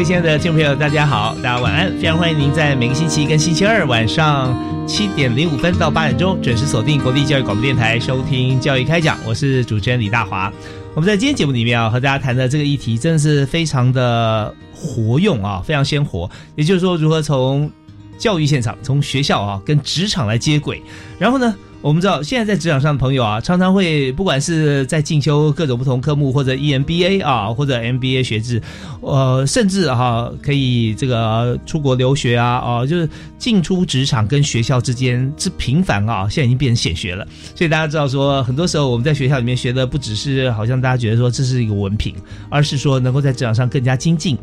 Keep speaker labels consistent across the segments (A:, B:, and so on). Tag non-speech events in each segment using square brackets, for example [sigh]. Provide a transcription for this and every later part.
A: 位亲爱的听众朋友，大家好，大家晚安，非常欢迎您在每个星期一跟星期二晚上。七点零五分到八点钟，准时锁定国立教育广播电台，收听教育开讲。我是主持人李大华。我们在今天节目里面啊，和大家谈的这个议题，真的是非常的活用啊，非常鲜活。也就是说，如何从教育现场、从学校啊，跟职场来接轨，然后呢？我们知道，现在在职场上的朋友啊，常常会不管是在进修各种不同科目，或者 EMBA 啊，或者 MBA 学制，呃，甚至哈可以这个出国留学啊，哦，就是进出职场跟学校之间之频繁啊，现在已经变成显学了。所以大家知道说，很多时候我们在学校里面学的不只是好像大家觉得说这是一个文凭，而是说能够在职场上更加精进。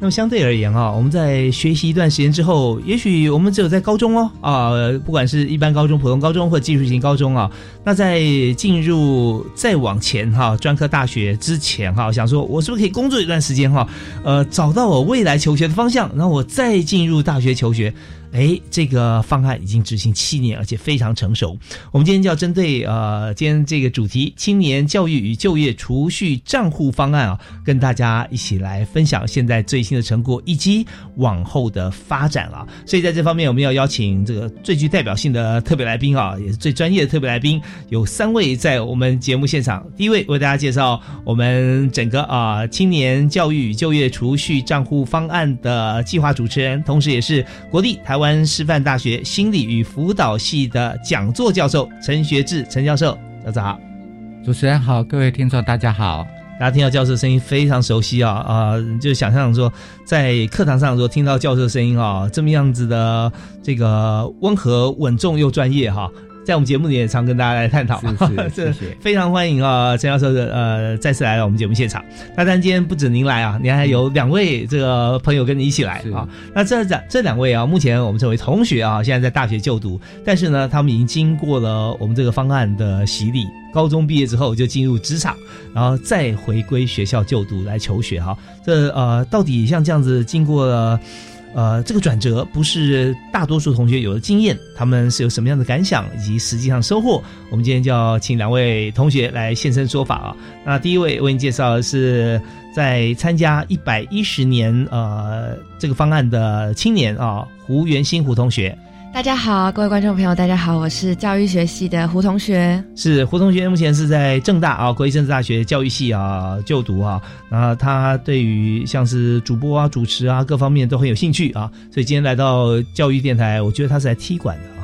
A: 那么相对而言啊，我们在学习一段时间之后，也许我们只有在高中哦啊，不管是一般高中、普通高中或技术型高中啊，那在进入再往前哈，专科大学之前哈，想说我是不是可以工作一段时间哈，呃，找到我未来求学的方向，然后我再进入大学求学。哎，这个方案已经执行七年，而且非常成熟。我们今天就要针对呃，今天这个主题——青年教育与就业储蓄账户方案啊，跟大家一起来分享现在最新的成果以及往后的发展啊。所以在这方面，我们要邀请这个最具代表性的特别来宾啊，也是最专业的特别来宾，有三位在我们节目现场。第一位为大家介绍我们整个啊青年教育与就业储蓄账户方案的计划主持人，同时也是国立台。湾师范大学心理与辅导系的讲座教授陈学志陈教授，大家好，
B: 主持人好，各位听众大家好，
A: 大家听到教授声音非常熟悉啊啊，就想象说在课堂上说听到教授声音啊，这么样子的这个温和稳重又专业哈。在我们节目里也常跟大家来探讨，[laughs]
B: 谢谢，
A: 非常欢迎啊，陈教授的呃再次来到我们节目现场。那但今天不止您来啊，您还有两位这个朋友跟你一起来啊。那这两这两位啊，目前我们称为同学啊，现在在大学就读，但是呢，他们已经经过了我们这个方案的洗礼，高中毕业之后就进入职场，然后再回归学校就读来求学哈。这呃，到底像这样子经过了。呃，这个转折不是大多数同学有的经验，他们是有什么样的感想以及实际上收获？我们今天就要请两位同学来现身说法啊。那第一位为您介绍的是在参加一百一十年呃这个方案的青年啊，胡元新胡同学。
C: 大家好，各位观众朋友，大家好，我是教育学系的胡同学。
A: 是胡同学，目前是在正大啊，国立政治大学教育系啊就读啊。那他对于像是主播啊、主持啊各方面都很有兴趣啊，所以今天来到教育电台，我觉得他是来踢馆的。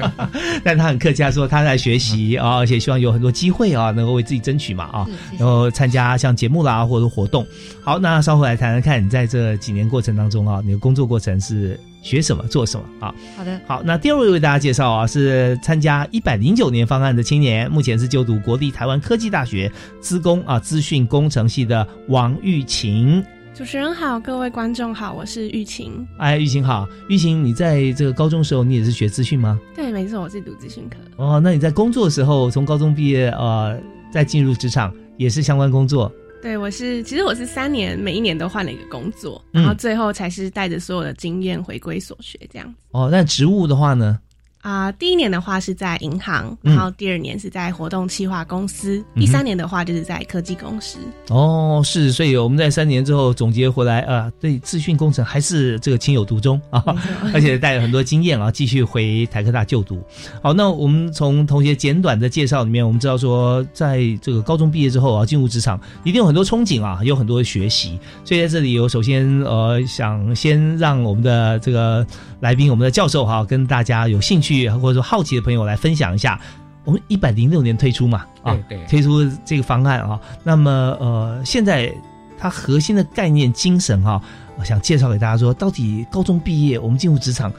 A: [laughs] 但他很客气，他说他在学习 [laughs] 啊，而且希望有很多机会啊，能够为自己争取嘛啊，然后参加像节目啦或者活动。好，那稍后来谈谈看你在这几年过程当中啊，你的工作过程是学什么、做什么啊？
C: 好的，
A: 好，那第二位为大家介绍啊，是参加一百零九年方案的青年，目前是就读国立台湾科技大学资工啊资讯工程系的王玉琴。
D: 主持人好，各位观众好，我是玉琴。
A: 哎，玉琴好，玉琴，你在这个高中时候，你也是学资讯吗？
D: 对，没错，我是读资讯科。
A: 哦，那你在工作的时候，从高中毕业呃，再进入职场，也是相关工作？
D: 对，我是，其实我是三年，每一年都换了一个工作，然后最后才是带着所有的经验回归所学这样子。
A: 哦，那职务的话呢？
D: 啊，第一年的话是在银行，然后第二年是在活动企划公司，第三年的话就是在科技公司。
A: 哦，是，所以我们在三年之后总结回来，啊，对资讯工程还是这个情有独钟啊，[laughs] 而且带了很多经验啊，继续回台科大就读。好，那我们从同学简短的介绍里面，我们知道说，在这个高中毕业之后啊，进入职场一定有很多憧憬啊，有很多的学习。所以在这里，我首先呃想先让我们的这个来宾，我们的教授哈，跟大家有兴趣。或者说好奇的朋友来分享一下，我们一百零六年推出嘛，啊，
B: 对对
A: 推出这个方案啊。那么呃，现在它核心的概念精神哈、我想介绍给大家说，到底高中毕业我们进入职场，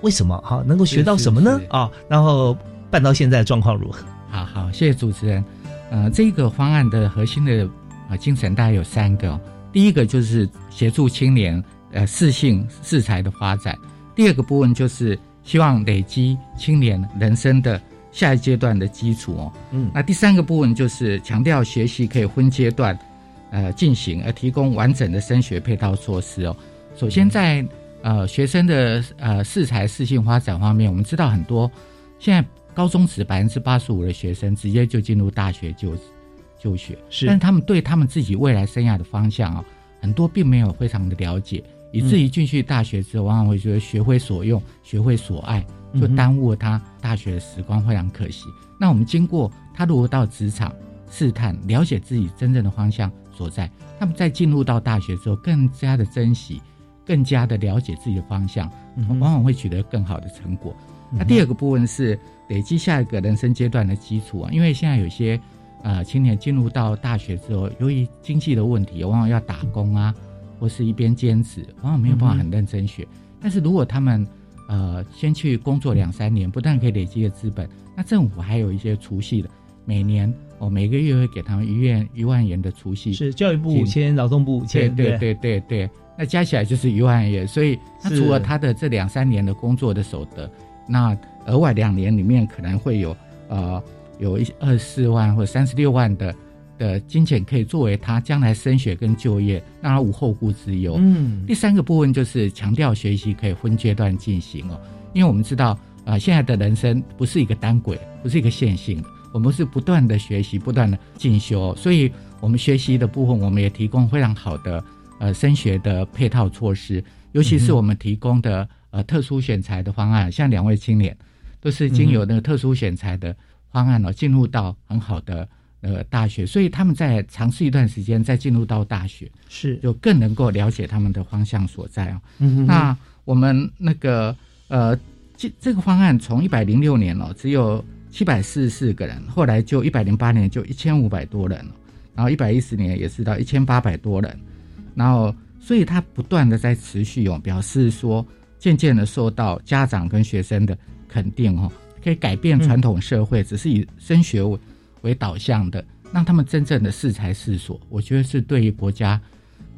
A: 为什么哈、能够学到什么呢啊，然后办到现在的状况如何？
B: 好好，谢谢主持人。呃，这个方案的核心的呃精神大概有三个、哦，第一个就是协助青年呃适性适才的发展，第二个部分就是希望累积青年人生的下一阶段的基础哦。
A: 嗯
B: 那第三个部分就是强调学习可以分阶段呃进行，而提供完整的升学配套措施哦。首先在呃学生的呃适才适性发展方面，我们知道很多现在高中时百分之八十五的学生直接就进入大学就就学，
A: 是
B: 但是他们对他们自己未来生涯的方向啊、很多并没有非常的了解，以至于进去大学之后，往往会觉得学会所用，学会所爱，就耽误了他大学的时光，非常可惜。那我们经过他如果到职场试探，了解自己真正的方向所在，他们在进入到大学之后，更加的珍惜，更加的了解自己的方向，
A: 嗯
B: 往往会取得更好的成果。那第二个部分是累积下一个人生阶段的基础啊，因为现在有些呃青年进入到大学之后，由于经济的问题，往往要打工啊，或是一边兼职，往往没有办法很认真学。但是如果他们呃先去工作两三年，不但可以累积的资本，那政府还有一些储蓄的，每年哦每个月会给他们一万一万元的储蓄，
A: 是教育部五千，劳动部五千，
B: 对对对。对对，那加起来就是一万元，所以他除了他的这两三年的工作的所得，那额外两年里面可能会有呃有一二十四万或三十六万的的金钱可以作为他将来升学跟就业，让他无后顾之忧。
A: 嗯。
B: 第三个部分就是强调学习可以分阶段进行哦，因为我们知道啊、呃现在的人生不是一个单轨，不是一个线性的，我们是不断的学习，不断的进修，所以我们学习的部分，我们也提供非常好的呃升学的配套措施，尤其是我们提供的呃特殊选材的方案，像两位青年都是经由那个特殊选材的方案哦，进入到很好的呃大学，所以他们在尝试一段时间，再进入到大学，
A: 是，
B: 就更能够了解他们的方向所在哦。
A: 嗯哼
B: 那我们那个呃，这这个方案从一百零六年哦，只有七百四十四个人，后来就一百零八年就一千五百多人了，然后一百一十年也是到一千八百多人，然后所以它不断的在持续哦，表示说渐渐的受到家长跟学生的肯定哦，可以改变传统社会，只是以升学为为导向的，让他们真正的适才适所，我觉得是对于国家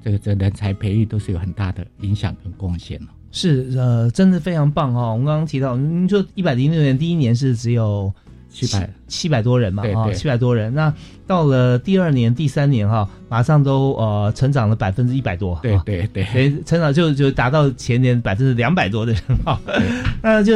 B: 这个这人才培育都是有很大的影响跟贡献了。
A: 是呃，真的非常棒哦。我们刚刚提到，您说一百零六年第一年是只有
B: 七百
A: 七百多人嘛，啊，七百多人。那到了第二年、第三年哈，马上都呃成长了百分之一百多，
B: 对
A: 啊
B: 对对，
A: 诶，成长就就达到前年百分之两百多的人哈，[laughs] 那就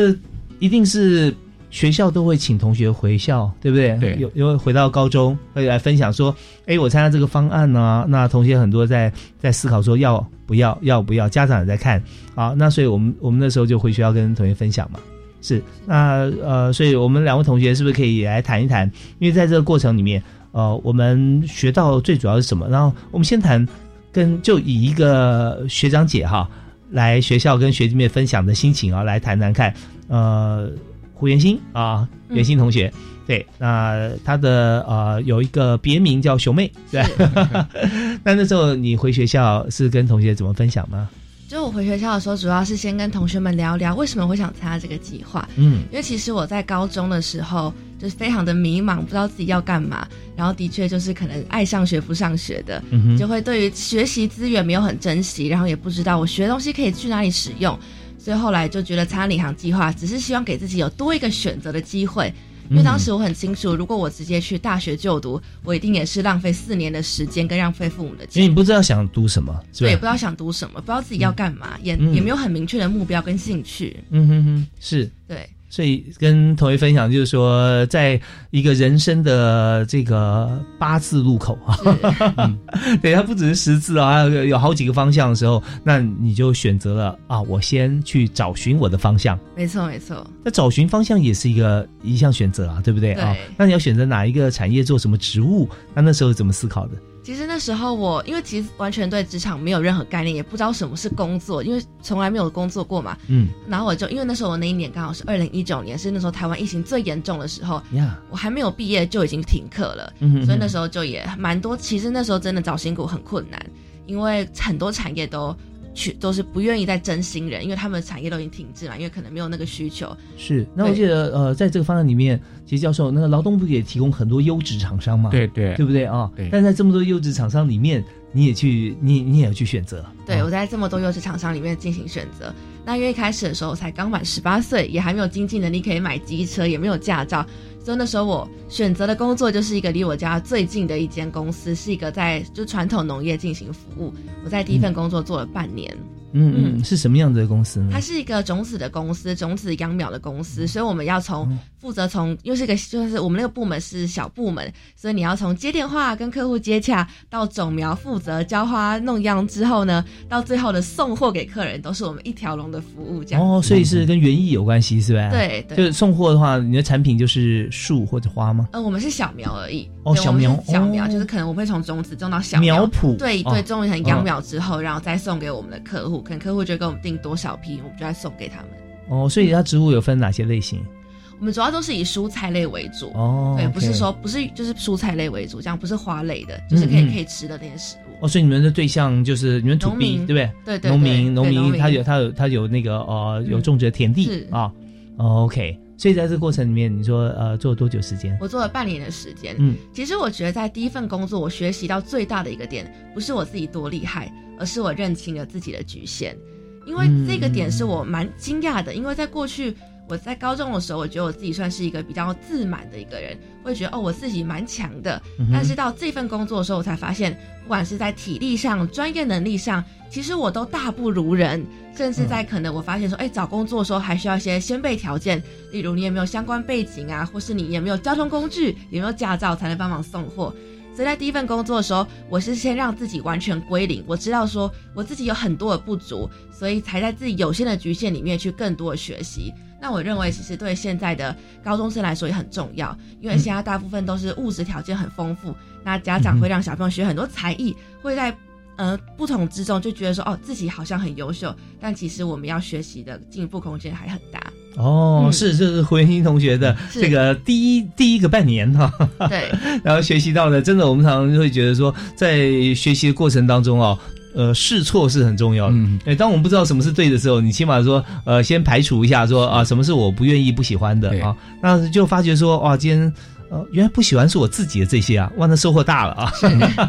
A: 一定是学校都会请同学回校，对不对？
B: 对
A: 有有回到高中会来分享说，哎，我参加这个方案呢、那同学很多在在思考说要不要要不要，家长也在看啊，那所以我们我们那时候就回学校跟同学分享嘛。是，那呃，所以我们两位同学是不是可以也来谈一谈？因为在这个过程里面，呃，我们学到最主要是什么？然后我们先谈跟就以一个学长姐哈来学校跟学弟妹分享的心情啊，来谈谈看。呃，胡元新啊，元新同学，对，那他的呃有一个别名叫熊妹，对。[laughs] 那那时候你回学校是跟同学怎么分享吗？
C: 就我回学校的时候，主要是先跟同学们聊聊为什么会想参加这个计划。
A: 嗯
C: 因为其实我在高中的时候就是非常的迷茫，不知道自己要干嘛，然后的确就是可能爱上学不上学的，
A: 嗯
C: 就会对于学习资源没有很珍惜，然后也不知道我学的东西可以去哪里使用，所以后来就觉得参加领航计划只是希望给自己有多一个选择的机会。因为当时我很清楚，如果我直接去大学就读，我一定也是浪费四年的时间跟浪费父母的钱
A: 因为你。不知道想读什么，是吧？
C: 所以也不知道想读什么，不知道自己要干嘛，也
A: 嗯
C: 也没有很明确的目标跟兴趣。
A: 嗯哼哼，是。
C: 对，
A: 所以跟同学分享，就是说，在一个人生的这个八字路口啊，[laughs] 对，它不只是十字啊，有好几个方向的时候，那你就选择了啊，我先去找寻我的方向。
C: 没错没错。
A: 那找寻方向也是一个一项选择啊，对不对啊？那你要选择哪一个产业做什么职务？那那时候怎么思考的？
C: 其实那时候我因为其实完全对职场没有任何概念，也不知道什么是工作，因为从来没有工作过嘛。
A: 嗯
C: 然后我就因为那时候我那一年刚好是二零一九年，是那时候台湾疫情最严重的时候，
A: 呀，
C: 我还没有毕业就已经停课了，
A: 嗯哼
C: 所以那时候就也蛮多。其实那时候真的找新股很困难，因为很多产业都去都是不愿意再征新人，因为他们的产业都已经停滞嘛，因为可能没有那个需求。
A: 是。那我记得呃，在这个方案里面，其实教授那个劳动部也提供很多优质厂商嘛，
B: 对对
A: 对不对啊？
B: 对
A: 但在这么多优质厂商里面，你也去你你也要去选择。
C: 对，
A: 啊
C: 我在这么多优质厂商里面进行选择。那因为一开始的时候我才刚满十八岁，也还没有经济能力可以买机车，也没有驾照，所以那时候我选择的工作就是一个离我家最近的一间公司，是一个在就传统农业进行服务。我在第一份工作做了半年，
A: 嗯嗯嗯，是什么样子的公司呢
C: 它？是一个种子的公司，种子秧苗的公司，所以我们要从负责从又是一个就是我们那个部门是小部门，所以你要从接电话跟客户接洽，到种苗负责浇花弄秧之后呢，到最后的送货给客人，都是我们一条龙的服务这样。
A: 哦，所以是跟园艺有关系，是吧？，
C: 对对。
A: 就是送货的话，你的产品就是树或者花吗？
C: 呃，我们是小苗而已。
A: 哦小苗
C: 小苗、
A: 哦
C: 就是可能我们会从种子种到小
A: 苗圃哦
C: 对对，种成秧苗之后，然后再送给我们的客户，可能客户就跟我们订多少批，我们就要送给他们。
A: 哦，所以它植物有分哪些类型？
C: 我们主要都是以蔬菜类为主。
A: 哦，
C: 对不是说不是就是蔬菜类为主，这样不是花类的，就是可以、
A: 嗯嗯
C: 可以吃的那些食物。
A: 哦，所以你们的对象就是你们土地，对不对？
C: 对对对
A: 农民，农
C: 民
A: 他有他有他有那个呃有
C: 嗯
A: 种植的田地
C: 是
A: 啊。哦 OK，所以在这个过程里面，你说呃做了多久时间？
C: 我做了半年的时间，
A: 嗯，
C: 其实我觉得在第一份工作，我学习到最大的一个点，不是我自己多厉害，而是我认清了自己的局限。因为这个点是我蛮惊讶的，因为在过去我在高中的时候，我觉得我自己算是一个比较自满的一个人，会觉得哦我自己蛮强的。但是到这份工作的时候，我才发现，不管是在体力上、专业能力上，其实我都大不如人。甚至在可能我发现说，哎、找工作的时候还需要一些先备条件，例如你有没有相关背景啊，或是你有没有交通工具，有没有驾照才能帮忙送货。所以在第一份工作的时候，我是先让自己完全归零，我知道说我自己有很多的不足，所以才在自己有限的局限里面去更多的学习。那我认为其实对现在的高中生来说也很重要，因为现在大部分都是物质条件很丰富，那家长会让小朋友学很多才艺，会在呃不同之中就觉得说哦自己好像很优秀，但其实我们要学习的进步空间还很大。
A: 哦，
C: 嗯。
A: 是这是胡元新同学的
C: 是。
A: 这个第一第一个半年哈，
C: 对，[laughs]
A: 然后学习到的，真的我们常常会觉得说，在学习的过程当中哦，呃，试错是很重要的。
B: 嗯，
A: 对，当我们不知道什么是对的时候，你起码说，呃，先排除一下说啊，什么是我不愿意、不喜欢的
B: 对
A: 啊，那就发觉说，哇，今天。呃，原来不喜欢是我自己的这些啊，哇，那收获大了啊！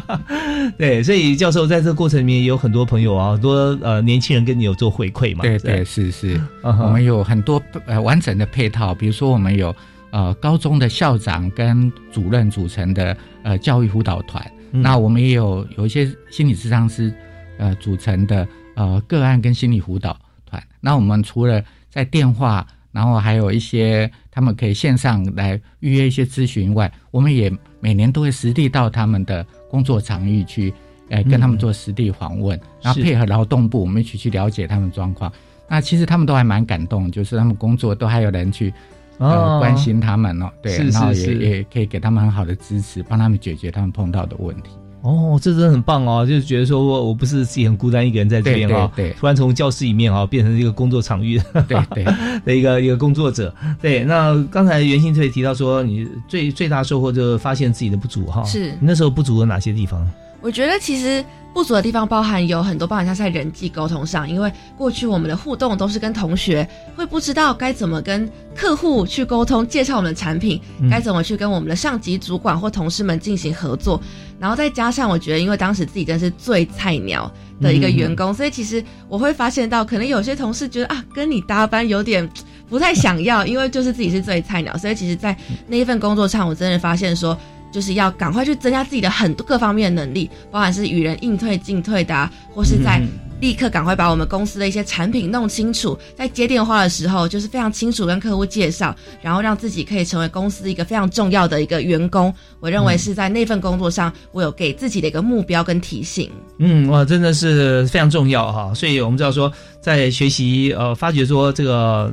A: [laughs] 对，所以教授在这个过程里面也有很多朋友啊，很多呃年轻人跟你有做回馈嘛。
B: 对对是是，我们有很多呃完整的配套，比如说我们有呃高中的校长跟主任组成的呃教育辅导团，
A: 嗯
B: 那我们也有有一些心理咨商师呃组成的呃个案跟心理辅导团。那我们除了在电话，然后还有一些他们可以线上来预约一些咨询外，我们也每年都会实地到他们的工作场域去，呃，跟他们做实地访问，然后配合劳动部，我们一起去了解他们状况。那其实他们都还蛮感动，就是他们工作都还有人去呃、
A: 哦
B: 关心他们哦，对，
A: 是
B: 然后也也可以给他们很好的支持，帮他们解决他们碰到的问题。
A: 哦，这真的很棒哦！就是觉得说我我不是自己很孤单一个人在这边啊、
B: 对对对
A: 突然从教室里面啊、变成一个工作场域
B: 对对，[laughs]
A: 的一个一个工作者。对，那刚才袁兴特也提到说，你最最大收获就是发现自己的不足哈。
C: 是
A: 你那时候不足有哪些地方？
C: 我觉得其实不足的地方包含有很多，包含像在人际沟通上，因为过去我们的互动都是跟同学，会不知道该怎么跟客户去沟通，介绍我们的产品，
A: 嗯
C: 该怎么去跟我们的上级主管或同事们进行合作，然后再加上我觉得，因为当时自己真是最菜鸟的一个员工，所以其实我会发现到，可能有些同事觉得啊，跟你搭班有点。不太想要，因为就是自己是最菜鸟，所以其实，在那一份工作上，我真的发现说，就是要赶快去增加自己的很多各方面的能力，包含是与人应退进退的、啊，或是在
A: 嗯
C: 立刻赶快把我们公司的一些产品弄清楚，在接电话的时候就是非常清楚跟客户介绍，然后让自己可以成为公司一个非常重要的一个员工。我认为是在那份工作上，我有给自己的一个目标跟提醒。
A: 嗯，哇，真的是非常重要哈。所以我们知道说，在学习呃，发觉说这个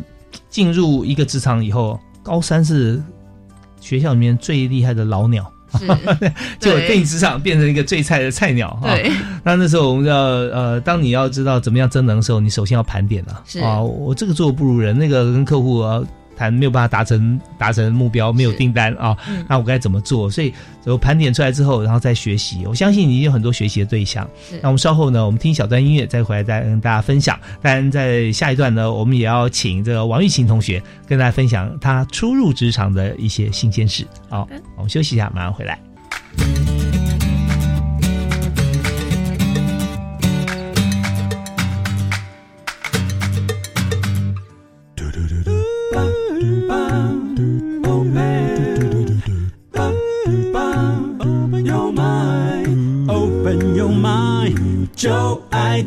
A: 进入一个职场以后，高三是学校里面最厉害的老鸟 [laughs]
C: 是，[laughs]
A: 结果
C: 对。
A: 电影职场变成一个最菜的菜鸟哈。
C: 对，[laughs]
A: 那那时候我们要呃，当你要知道怎么样增能的时候，你首先要盘点啊，
C: 是。
A: 啊，我这个做不如人，那个跟客户啊谈没有办法达成达成目标，没有订单啊，
C: 嗯
A: 那我该怎么做？所以我盘点出来之后，然后再学习。我相信你有很多学习的对象。那我们稍后呢，我们听小段音乐，再回来再跟大家分享。当然，在下一段呢，我们也要请这个王玉琴同学跟大家分享他初入职场的一些新鲜事。好，
D: 的
A: 我们休息一下，马上回来。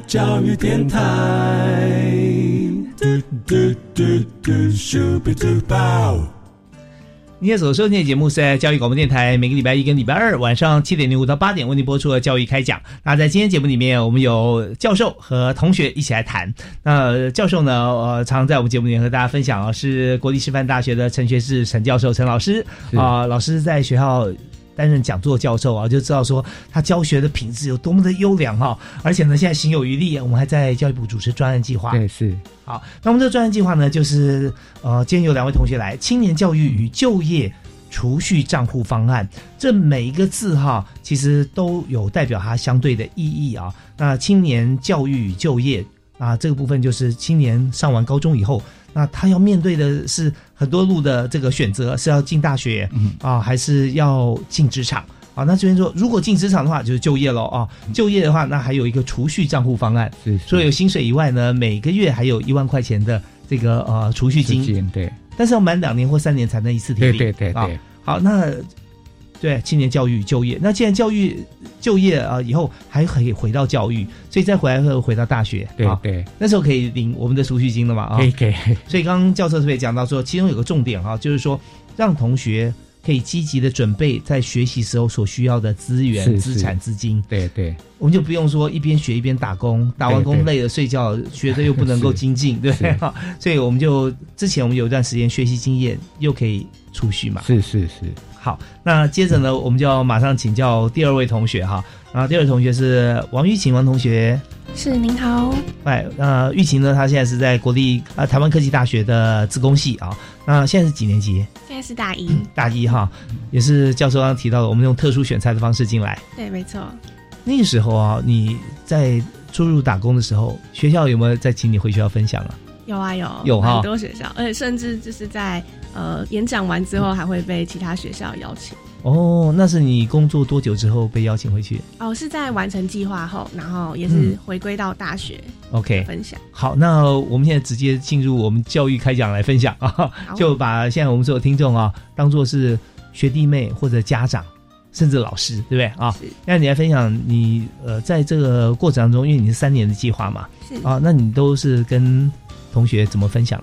E: 教育电台。嘟嘟嘟嘟，Super Duper。
A: 你现在所收听的节目是在教育广播电台，每个礼拜一跟礼拜二晚上七点零五到八点为您播出的教育开讲。那在今天节目里面，我们有教授和同学一起来谈。那教授呢，呃，常常在我们节目里面和大家分享啊，是国立师范大学的陈学志陈教授陈老师
B: 是
A: 啊、老师在学校。担任讲座教授啊，就知道说他教学的品质有多么的优良哈、而且呢，现在行有余力，我们还在教育部主持专案计划。
B: 对，是
A: 好，那我们这个专案计划呢，就是呃，今天有两位同学来，青年教育与就业储蓄账户方案，这每一个字哈，其实都有代表它相对的意义啊。那青年教育与就业啊，这个部分就是青年上完高中以后，那他要面对的是很多路的这个选择，是要进大学啊，还是要进职场？啊，那这边说，如果进职场的话，就是就业喽啊。就业的话，那还有一个储蓄账户方案，
B: 是，
A: 除了有薪水以外呢，每个月还有一万块钱的这个呃储蓄金，
B: 对，
A: 但是要满两年或三年才能一次提
B: 对对对，
A: 好，那对青年教育与就业，那既然教育就业啊、以后还可以回到教育，所以再回来会回到大学，对，
B: 对对，
A: 那时候可以领我们的储蓄金了嘛啊。
B: 可。以可以，
A: 所以刚刚教授特别讲到说，其中有个重点哈、就是说让同学可以积极的准备在学习时候所需要的资源、
B: 是
A: 资产、资金。
B: 对对。
A: 我们就不用说一边学一边打工，打完工累了睡觉，学的又不能够 [laughs] 精进，对 [laughs] 所以我们就之前我们有一段时间学习经验，又可以储蓄嘛。
B: 是是是，
A: 好，那接着呢，我们就要马上请教第二位同学哈。然后第二位同学是王玉琴王同学，
D: 是您好，
A: 哎，那玉琴呢，她现在是在国立啊、台湾科技大学的自工系啊。那现在是几年级？
D: 现在是大一，
A: 大一哈，也是教授刚刚提到的，我们用特殊选材的方式进来。
D: 对，没错，
A: 那个时候啊，你在出入打工的时候，学校有没有再请你回学校分享啊？
D: 有啊有
A: 有哈
D: 很多学校，而且甚至就是在呃演讲完之后，还会被其他学校邀请。
A: 哦，那是你工作多久之后被邀请回去
D: 哦，是在完成计划后，然后也是回归到大学
A: ？OK，
D: 分享。
A: 好，那我们现在直接进入我们教育开讲来分享啊，就把现在我们所有听众啊当做是学弟妹或者家长，甚至老师，对不对啊？那你来分享你呃在这个过程当中，因为你是三年的计划嘛，
D: 是
A: 啊，那你都是跟同学怎么分享？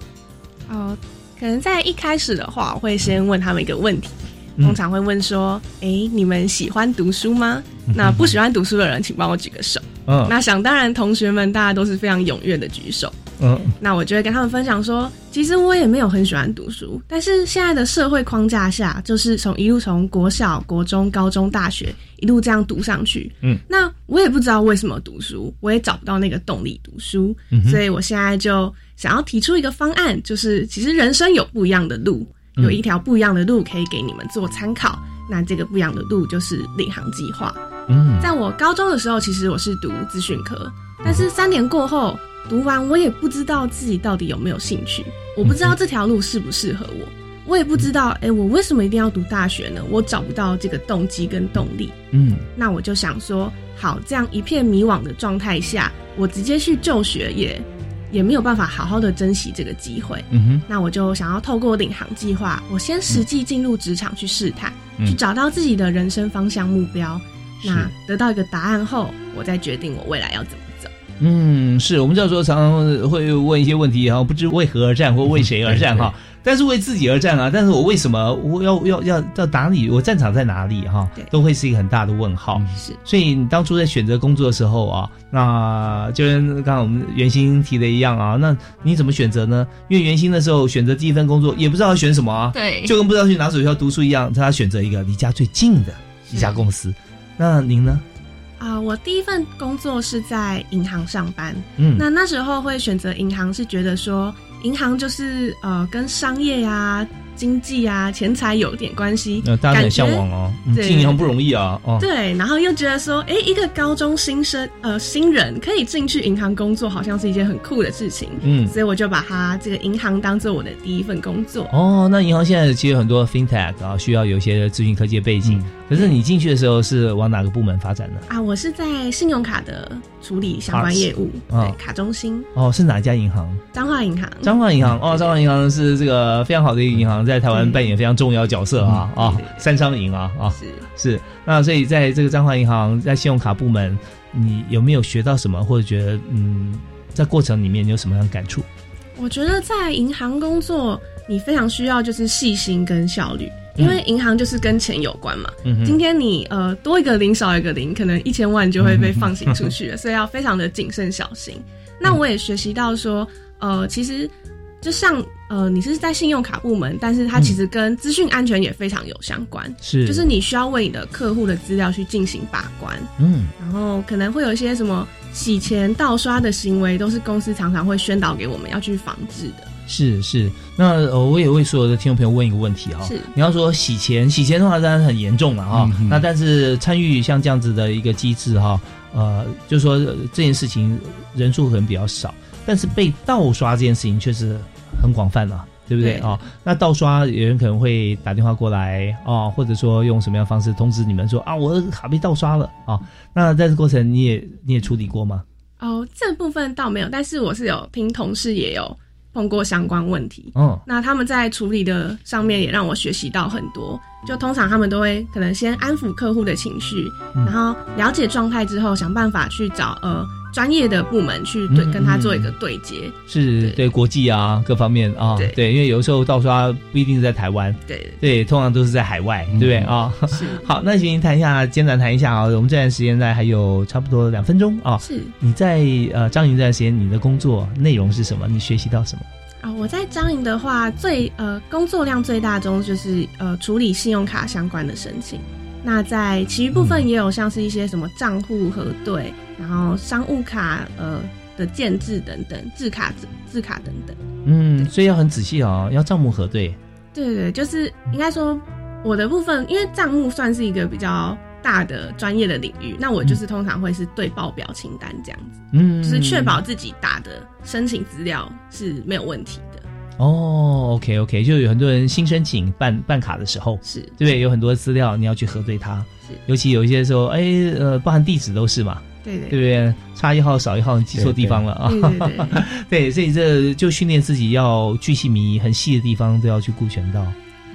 D: 哦，可能在一开始的话，我会先问他们一个问题，
A: 嗯
D: 通常会问说：“诶，你们喜欢读书吗？”那不喜欢读书的人，请帮我举个手。
A: 嗯
D: 那想当然，同学们大家都是非常踊跃的举手。
A: 嗯
D: 那我就会跟他们分享说，其实我也没有很喜欢读书，但是现在的社会框架下，就是从一路从国小、国中、高中、大学一路这样读上去。
A: 嗯，
D: 那我也不知道为什么读书，我也找不到那个动力读书，
A: 嗯
D: 所以我现在就想要提出一个方案，就是其实人生有不一样的路，
A: 嗯
D: 有一条不一样的路可以给你们做参考。那这个不一样的路就是领航计划。
A: 嗯
D: 在我高中的时候，其实我是读资讯科，但是三年过后读完，我也不知道自己到底有没有兴趣，我不知道这条路适不适合我，我也不知道，哎、我为什么一定要读大学呢？我找不到这个动机跟动力。
A: 嗯
D: 那我就想说，好，这样一片迷惘的状态下，我直接去就学也也没有办法好好的珍惜这个机会。
A: 嗯哼
D: 那我就想要透过领航计划，我先实际进入职场去试探，
A: 嗯
D: 去找到自己的人生方向目标。
A: 是
D: 那得到一个答案后，我再决定我未来要怎么走。
A: 嗯，是我们教授常常会问一些问题然后，不知为何而战或为谁而战哈，但是为自己而战啊。但是我为什么我要要要到哪里？我战场在哪里哈？都会是一个很大的问号。
D: 是
A: 所以你当初在选择工作的时候啊，那就跟刚刚我们袁心提的一样啊，那你怎么选择呢？因为袁心的时候选择第一份工作也不知道要选什么啊，
C: 对，
A: 就跟不知道去哪所学校读书一样，他选择一个离家最近的一家公司。那您呢？
D: 啊、我第一份工作是在银行上班。
A: 嗯
D: 那那时候会选择银行，是觉得说银行就是呃跟商业呀、经济啊、钱财有点关系，
A: 那大家很向往哦，进银行不容易啊，哦，
D: 对，然后又觉得说，哎，一个高中新生呃新人可以进去银行工作，好像是一件很酷的事情。
A: 嗯
D: 所以我就把它这个银行当做我的第一份工作。
A: 哦，那银行现在其实很多 fintech 啊，需要有一些资讯科技的背景。可是你进去的时候是往哪个部门发展呢？
D: 啊，我是在信用卡的处理相关业务，
A: 啊
D: 对，卡中心、
A: 哦，是哪一家银行？
D: 彰化银行。
A: 彰化银行哦，彰化银行是这个非常好的一个银行，在台湾扮演非常重要的角色啊啊，三商银啊啊
D: 是
A: 是。那所以在这个彰化银行在信用卡部门，你有没有学到什么，或者觉得嗯，在过程里面你有什么样的感触？
D: 我觉得在银行工作，你非常需要就是细心跟效率，因为银行就是跟钱有关嘛。
A: 嗯
D: 今天你呃多一个零少一个零，可能一千万就会被放行出去了，所以要非常的谨慎小心。那我也学习到说，呃，其实就像呃你是在信用卡部门，但是它其实跟资讯安全也非常有相关，
A: 是
D: 就是你需要为你的客户的资料去进行把关。
A: 嗯
D: 然后可能会有一些什么洗钱、盗刷的行为，都是公司常常会宣导给我们要去防治的。
A: 是是，那呃，我也为所有的听众朋友问一个问题哈，
D: 是
A: 你要说洗钱，洗钱的话当然很严重了哈，那但是参与像这样子的一个机制哈，呃，就是说呃这件事情人数可能比较少，但是被盗刷这件事情确实很广泛了。对不对
D: 对
A: 啊、那盗刷有人可能会打电话过来啊、或者说用什么样的方式通知你们说啊，我的卡被盗刷了啊。那在这过程你也你也处理过吗？
D: 哦，这部分倒没有，但是我是有听同事也有碰过相关问题。
A: 嗯
D: 那他们在处理的上面也让我学习到很多。就通常他们都会可能先安抚客户的情绪，
A: 嗯
D: 然后了解状态之后，想办法去找呃专业的部门去对
A: 嗯
D: 跟他做一个对接。
A: 是对国际啊各方面啊，
D: 对
A: 因为有的时候盗刷不一定是在台湾，
D: 对
A: 对，通常都是在海外，对不对啊？
D: 是 [laughs]
A: 好，那请您谈一下，简短谈一下啊，我们这段时间呢还有差不多两分钟啊。
D: 是
A: 你在呃张营这段时间，你的工作内容是什么？你学习到什么？
D: 啊、我在张营的话，最呃工作量最大中就是呃处理信用卡相关的申请。那在其余部分也有像是一些什么账户核对，然后商务卡呃的建制等等，制卡制制卡等等。
A: 嗯，所以要很仔细哦，要账目核对。
D: 对对对，就是应该说我的部分，因为账目算是一个比较大的专业的领域，那我就是通常会是对报表清单这样子，
A: 嗯，
D: 就是确保自己打的申请资料是没有问题的。
A: 哦，OK OK，就有很多人新申请办办卡的时候，
D: 是
A: 对不对？有很多资料你要去核对它
D: 是，
A: 尤其有一些时候，哎呃，包含地址都是嘛，
D: 对对
A: 对不对？差一号少一号，你记错地方了啊。
D: 对对对 [laughs]
A: 对，所以这就训练自己要巨细靡遗、很细的地方都要去顾全到。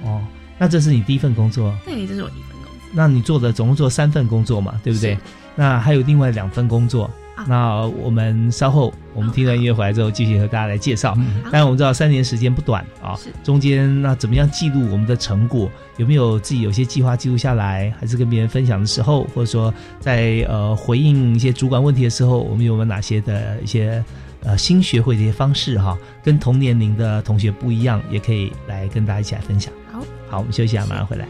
A: 哦，那这是你第一份工作，
D: 对，这是我第一份工作。
A: 那你做的总共做三份工作嘛，对不对？那还有另外两份工作。
D: 啊
A: 那我们稍后我们听完音乐回来之后，继续和大家来介绍。
B: 嗯
A: 当然，我们知道三年时间不短啊
D: 是，
A: 中间那怎么样记录我们的成果？有没有自己有些计划记录下来？还是跟别人分享的时候，或者说在呃回应一些主管问题的时候，我们有没有哪些的一些呃新学会的一些方式哈？跟同年龄的同学不一样，也可以来跟大家一起来分享。
D: 好，
A: 好，我们休息一下，马上回来。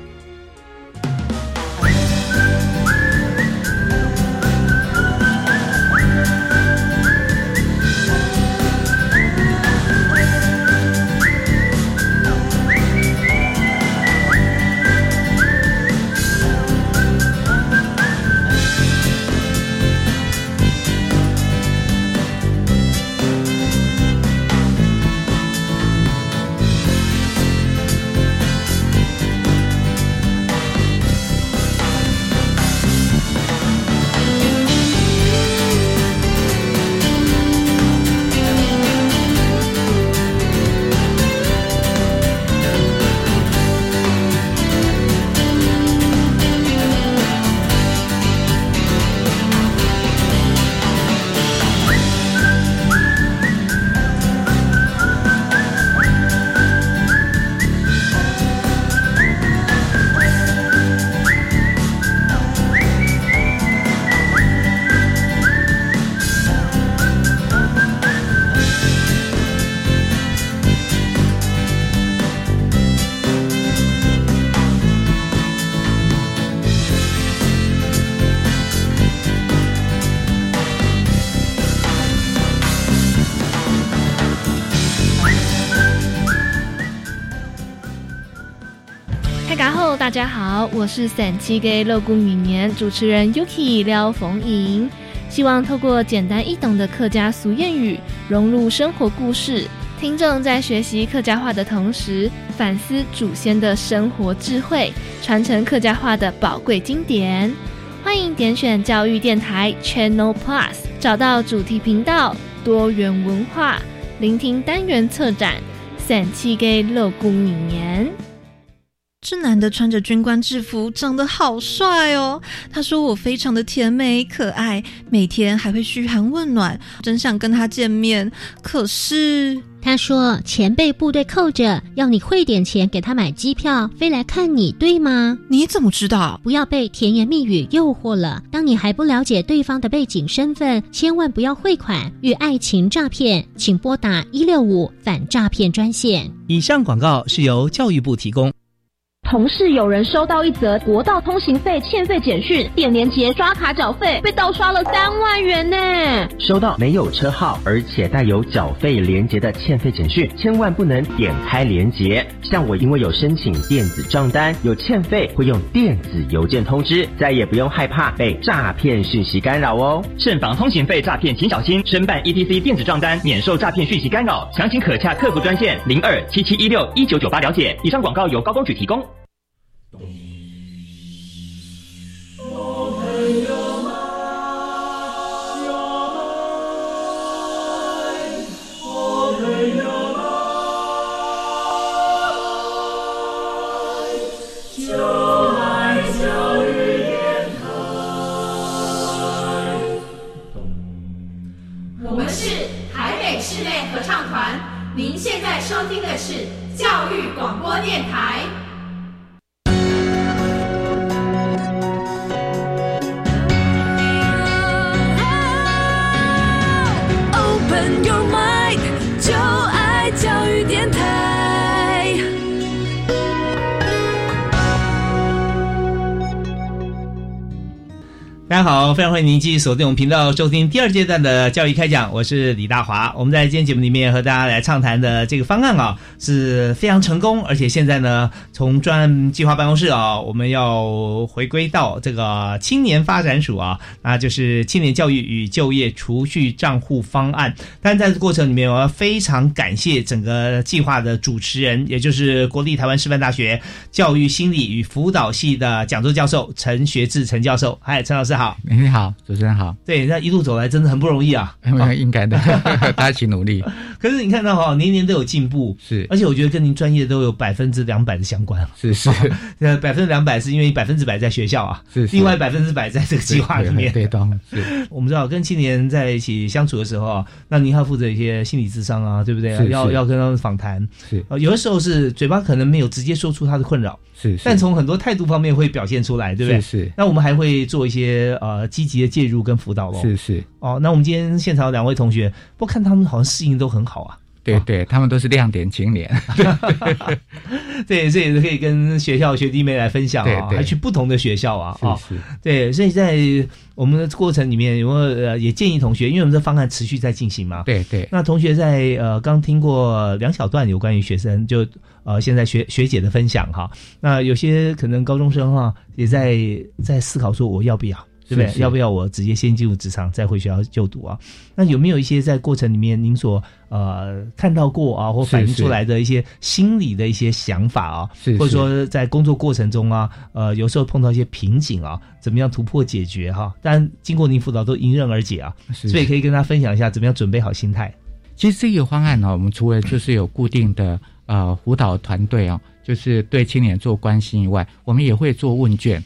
F: 我是散七给乐谷米年主持人 Yuki 廖逢莹，希望透过简单易懂的客家俗谚语，融入生活故事，听众在学习客家话的同时，反思祖先的生活智慧，传承客家话的宝贵经典。欢迎点选教育电台 Channel Plus，找到主题频道多元文化，聆听单元策展，散七给乐谷米年。
G: 这男的穿着军官制服，长得好帅哦。他说我非常的甜美可爱，每天还会嘘寒问暖，真想跟他见面。可是
H: 他说钱被部队扣着，要你汇点钱给他买机票飞来看你，对吗？
G: 你怎么知道？
H: 不要被甜言蜜语诱惑了。当你还不了解对方的背景身份，千万不要汇款与爱情诈骗，请拨打一六五反诈骗专线。
A: 以上广告是由教育部提供。
I: 同事有人收到一则国道通行费欠费简讯，点连结刷卡缴费，被盗刷了三万元呢。
J: 收到没有车号而且带有缴费连结的欠费简讯，千万不能点开连结。像我因为有申请电子账单，有欠费会用电子邮件通知，再也不用害怕被诈骗讯息干扰哦。
K: 慎防通行费诈骗，请小心。申办 ETC 电子账单，免受诈骗讯息干扰。详情可洽客服专线零二七七一六一九九八了解。以上广告由高工举提供。
L: 收听的是教育广播电台。
A: 大家好，非常欢迎您继续锁定我们频道收听第二阶段的教育开讲，我是李大华。我们在今天节目里面和大家来畅谈的这个方案啊是非常成功，而且现在呢，从专案计划办公室啊，我们要回归到这个青年发展署啊，那就是青年教育与就业储蓄账户方案。但在这过程里面，我要非常感谢整个计划的主持人，也就是国立台湾师范大学教育心理与辅导系的讲座教授陈学志陈教授。嗨，陈老师。好，
B: 你好，主持人好。
A: 对，那一路走来真的很不容易啊，
B: 应该的，[laughs] 大家一起努力。[laughs]
A: 可是你看到哈，年年都有进步，
B: 是，
A: 而且我觉得跟您专业都有百分之两百的相关。
B: 是是，[laughs]
A: 呃，百分之两百是因为百分之百在学校啊，
B: 是，
A: 另外百分之百在这个计划里面。
B: 对，当然是。
A: 我们知道跟青年在一起相处的时候啊，那您要负责一些心理智商啊，对不对？要要跟他们访谈。
B: 是，
A: 有的时候是嘴巴可能没有直接说出他的困扰，
B: 是，
A: 但从很多态度方面会表现出来，对不对？
B: 是。
A: 那我们还会做一些呃积极的介入跟辅导喽。
B: 是是。
A: 哦，那我们今天现场两位同学，不看他们好像适应都很好啊。
B: 对对，他们都是亮点青年。[laughs]
A: 对，这也是可以跟学校学弟妹来分享啊，还去不同的学校啊啊。
B: 是。
A: 对，所以在我们的过程里面，有没有呃也建议同学，因为我们这方案持续在进行嘛。
B: 对对。
A: 那同学在呃刚听过两小段有关于学生，就呃现在学学姐的分享哈。那有些可能高中生哈也在在思考说我要不要。对不对？要不要我直接先进入职场，再回学校就读啊？那有没有一些在过程里面您所呃看到过啊，或反映出来的一些心理的一些想法啊？或者说在工作过程中啊，呃，有时候碰到一些瓶颈啊，怎么样突破解决哈？但经过您辅导都迎刃而解啊，所以可以跟大家分享一下怎么样准备好心态。
B: 其实这个方案呢，我们除了就是有固定的呃辅导团队啊，就是对青年做关心以外，我们也会做问卷，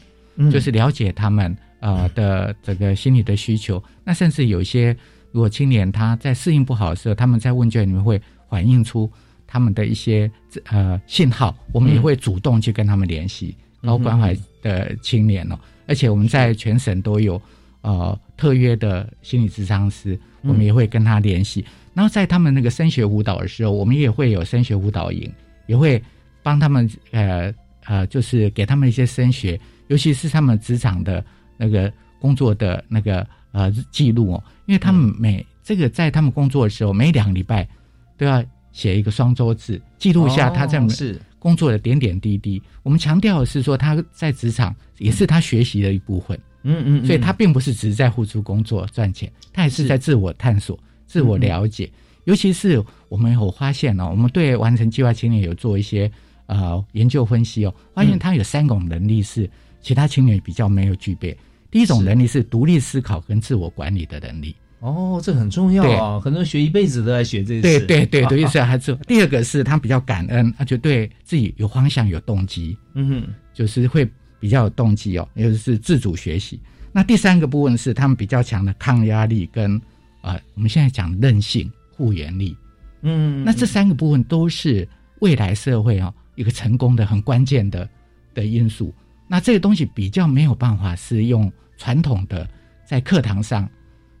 B: 就是了解他们。呃的这个心理的需求，那甚至有一些如果青年他在适应不好的时候，他们在问卷里面会反映出他们的一些呃信号，我们也会主动去跟他们联系，高关怀的青年哦，而且我们在全省都有呃特约的心理咨商师，我们也会跟他联系，然后在他们那个升学舞蹈的时候，我们也会有升学舞蹈营，也会帮他们呃呃就是给他们一些升学，尤其是他们职场的。那个工作的那个呃记录哦，因为他们每这个在他们工作的时候，每两个礼拜都要写一个双周字，记录一下他在
A: 是。
B: 工作的点点滴滴。我们强调的是说，他在职场也是他学习的一部分。
A: 嗯嗯，
B: 所以他并不是只是在付出工作赚钱，他也是在自我探索、自我了解。尤其是我们有发现哦，我们对完成计划青年有做一些呃研究分析哦，发现他有三种能力是其他青年比较没有具备。第一种能力是独立思考跟自我管理的能力。
A: 哦，这很重要啊！很多人学一辈子都在学这个。
B: 对对对，独立思考还是第二个是他比较感恩，而且对自己有方向、有动机。
A: 嗯哼，
B: 就是会比较有动机哦，也就是自主学习。那第三个部分是他们比较强的抗压力跟啊，我们现在讲韧性、护原力。
A: 嗯，
B: 那这三个部分都是未来社会啊一个成功的很关键的的因素。那这个东西比较没有办法是用传统的在课堂上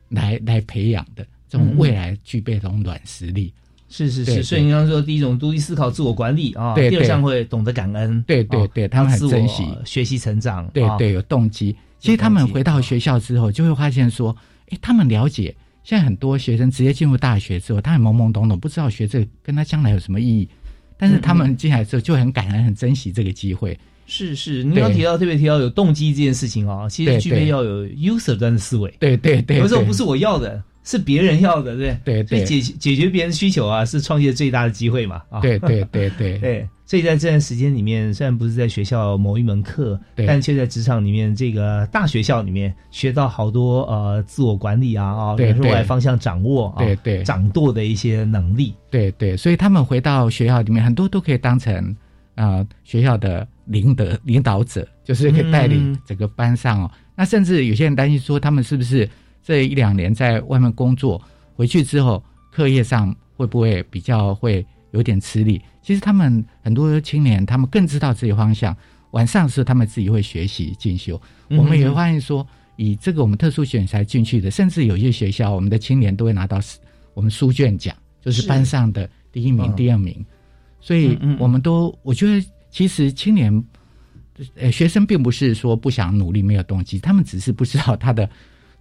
B: 来来培养的这种未来具备这种软实力。
A: 是是是，所以你刚刚说第一种独立思考、自我管理啊，第二项会懂得感恩，
B: 对对对，他们很珍惜
A: 学习成长，
B: 对对，有动机。其实他们回到学校之后，就会发现说，哎，他们了解现在很多学生直接进入大学之后，他很懵懵懂懂，不知道学这个跟他将来有什么意义。但是他们进来之后就很感恩、很珍惜这个机会。
A: 是是，你刚提到特别提到有动机这件事情啊，其实具备要有 user 端的思维。
B: 对对对，
A: 有时候不是我要的。是别人要的，对
B: 对？
A: 对，解解决别人需求啊，是创业最大的机会嘛，啊，
B: 对对对对。[laughs]
A: 对，所以在这段时间里面，虽然不是在学校某一门课，但却在职场里面，这个大学校里面学到好多呃自我管理啊啊，
B: 对
A: 未来方向掌握啊，
B: 对对，
A: 掌舵的一些能力，
B: 对对，所以他们回到学校里面，很多都可以当成啊学校的领导领导者，就是可以带领整个班上哦。那甚至有些人担心说，他们是不是这一两年在外面工作？回去之后，课业上会不会比较会有点吃力？其实他们很多青年，他们更知道自己方向。晚上时候他们自己会学习进修。我们也会发现说，以这个我们特殊选才进去的，甚至有些学校，我们的青年都会拿到我们书卷奖，就是班上的第一名、第二名。所以，我们都我觉得，其实青年呃学生并不是说不想努力、没有动机，他们只是不知道他的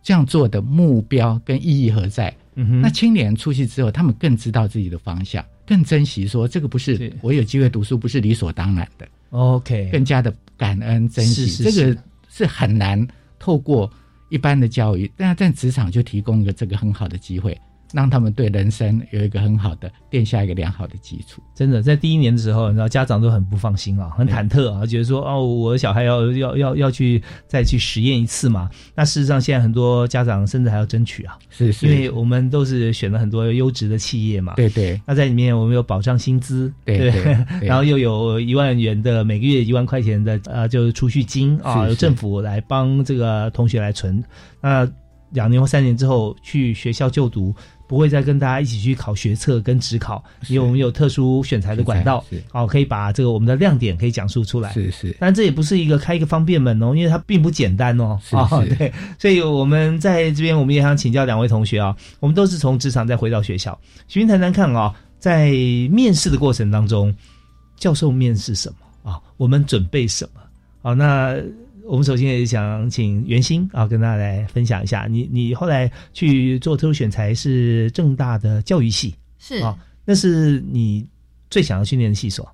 B: 这样做的目标跟意义何在。那青年出去之后，他们更知道自己的方向，更珍惜说这个不是我有机会读书，不是理所当然的。
A: OK，
B: 更加的感恩珍惜，这个是很难透过一般的教育，但在职场就提供一个这个很好的机会。让他们对人生有一个很好的奠下一个良好的基础。
A: 真的，在第一年的时候，你知道家长都很不放心啊，很忐忑啊，觉得说哦，我的小孩要要要要去再去实验一次嘛。那事实上，现在很多家长甚至还要争取啊，
B: 是是，
A: 因为我们都是选了很多优质的企业嘛。
B: 对对。
A: 那在里面，我们有保障薪资，
B: 对
A: 对，然后又有一万元的每个月一万块钱的呃，就是储蓄金啊，由政府来帮这个同学来存。那两年或三年之后去学校就读。不会再跟大家一起去考学测跟职考，因为我们有特殊选材的管道，好可以把这个我们的亮点可以讲述出来。
B: 是是，
A: 但这也不是一个开一个方便门哦，因为它并不简单哦。
B: 是是，
A: 对，所以我们在这边我们也想请教两位同学啊，我们都是从职场再回到学校，徐云谈谈看啊，在面试的过程当中，教授面试什么啊？我们准备什么？好，那。我们首先也想请袁鑫啊，跟大家来分享一下，你你后来去做特殊选材是正大的教育系，
C: 是。
A: 啊，那是你最想要训练的系所。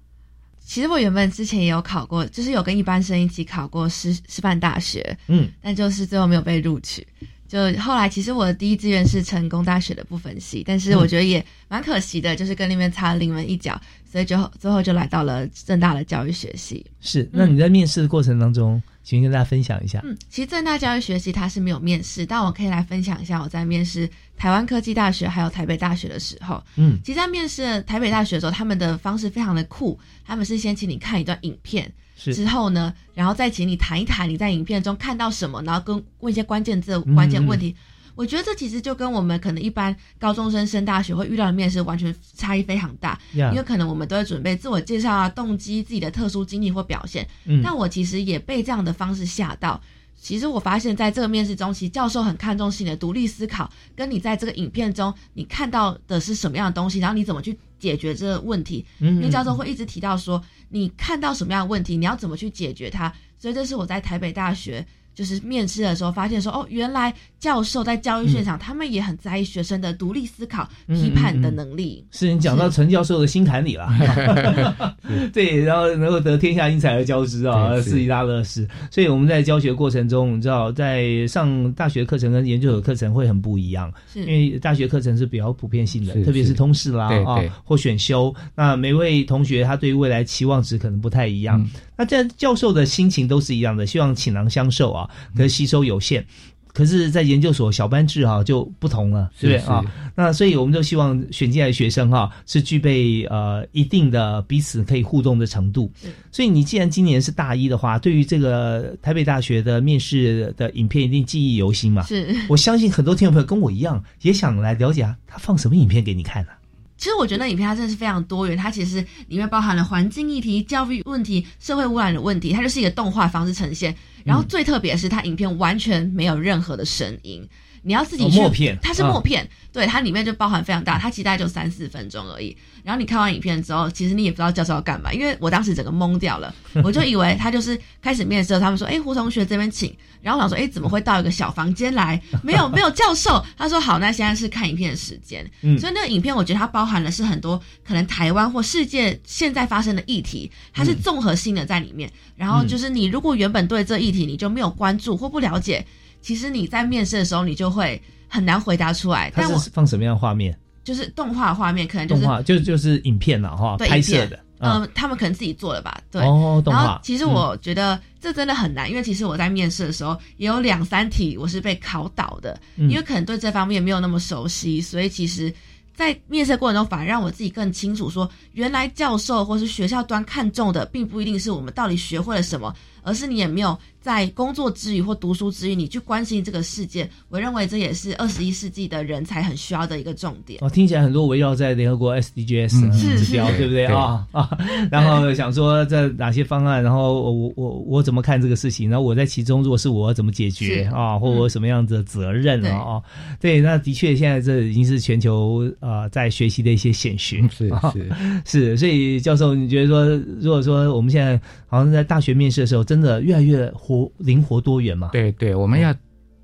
C: 其实我原本之前也有考过，就是有跟一般生一起考过师师范大学，
A: 嗯，
C: 但就是最后没有被录取。就后来其实我的第一志愿是成功大学的部分系，但是我觉得也蛮可惜的，就是跟那边差临门一脚，所以就最后就来到了正大的教育学系。
A: 是，那你在面试的过程当中？请跟大家分享一下。
C: 嗯，其实正大教育学习它是没有面试，但我可以来分享一下我在面试台湾科技大学还有台北大学的时候。
A: 嗯，
C: 其实，在面试台北大学的时候，他们的方式非常的酷，他们是先请你看一段影片，之后呢，然后再请你谈一谈你在影片中看到什么，然后跟问一些关键字、关键问题。我觉得这其实就跟我们可能一般高中生升大学会遇到的面试完全差异非常大，因为可能我们都会准备自我介绍啊、动机、自己的特殊经历或表现。
A: 嗯，
C: 但我其实也被这样的方式吓到。其实我发现，在这个面试中，其实教授很看重是你的独立思考，跟你在这个影片中你看到的是什么样的东西，然后你怎么去解决这个问题。
A: 嗯，
C: 因为教授会一直提到说，你看到什么样的问题，你要怎么去解决它。所以这是我在台北大学。就是面试的时候发现说，哦，原来教授在教育现场，他们也很在意学生的独立思考、批判的能力。
A: 是你讲到陈教授的心坎里了，[laughs] [laughs] 对，然后能够得天下英才而教之啊，
B: 对是
A: 是。一大乐事。所以我们在教学过程中，你知道，在上大学课程跟研究所课程会很不一样，
C: 是。
A: 因为大学课程是比较普遍性的，特别是。
B: 是
A: 通识啦啊或选修，那每位同学他对于未来期望值可能不太一样。
B: 嗯
A: 那这教授的心情都是一样的，希望倾囊相授啊，可是吸收有限。可是，在研究所小班制哈、就不同了，对不对啊？那所以我们就希望选进来的学生哈、是具备呃一定的彼此可以互动的程度。所以你既然今年是大一的话，对于这个台北大学的面试的影片一定记忆犹新嘛？
C: 是
A: 我相信很多听众朋友跟我一样，也想来了解啊，他放什么影片给你看呢、
C: 其实我觉得那影片它真的是非常多元，它其实里面包含了环境议题、教育问题、社会污染的问题，它就是一个动画方式呈现。然后最特别的是，它影片完全没有任何的声音，你要自己去。
A: 哦默片
C: 它是默片，对，它里面就包含非常大，它其实大概就三四分钟而已。然后你看完影片之后，其实你也不知道教授要干嘛，因为我当时整个懵掉了，[laughs] 我就以为他就是开始面试，他们说，哎，胡同学这边请，然后我想说，哎，怎么会到一个小房间来？没有 [laughs] 没有教授，他说好，那现在是看影片的时间。
A: 嗯
C: 所以那个影片我觉得它包含的是很多可能台湾或世界现在发生的议题，它是综合性的在里面。然后就是你如果原本对这议题你就没有关注或不了解，其实你在面试的时候你就会很难回答出来。
A: 它
C: 但我
A: 是放什么样的画面？
C: 就是动画画面，可能就是
A: 动画就就是影片了哈，拍摄的。啊
C: 嗯、他们可能自己做的吧，对。然后其实我觉得这真的很难，因为其实我在面试的时候也有两三题我是被考倒的，
A: 嗯
C: 因为可能对这方面没有那么熟悉，所以其实。在面试的过程中，反而让我自己更清楚说，原来教授或是学校端看重的，并不一定是我们到底学会了什么，而是你也没有在工作之余或读书之余，你去关心这个世界。我认为这也是二十一世纪的人才很需要的一个重点。
A: 哦，听起来很多围绕在联合国 SDGs
B: 嗯。
A: 指标，对不对？
B: 对。
A: 啊啊？[laughs] 然后想说这哪些方案，然后我我我怎么看这个事情，然后我在其中如果是我怎么解决啊，或我什么样的责任
C: 对。
A: 啊？哦，对，那的确现在这已经是全球呃在学习的一些显学，
B: 嗯是。
A: 啊
B: 是。
A: 是，所以教授，你觉得说，如果说我们现在好像在大学面试的时候，真的越来越活灵活多元嘛？
B: 对对，我们要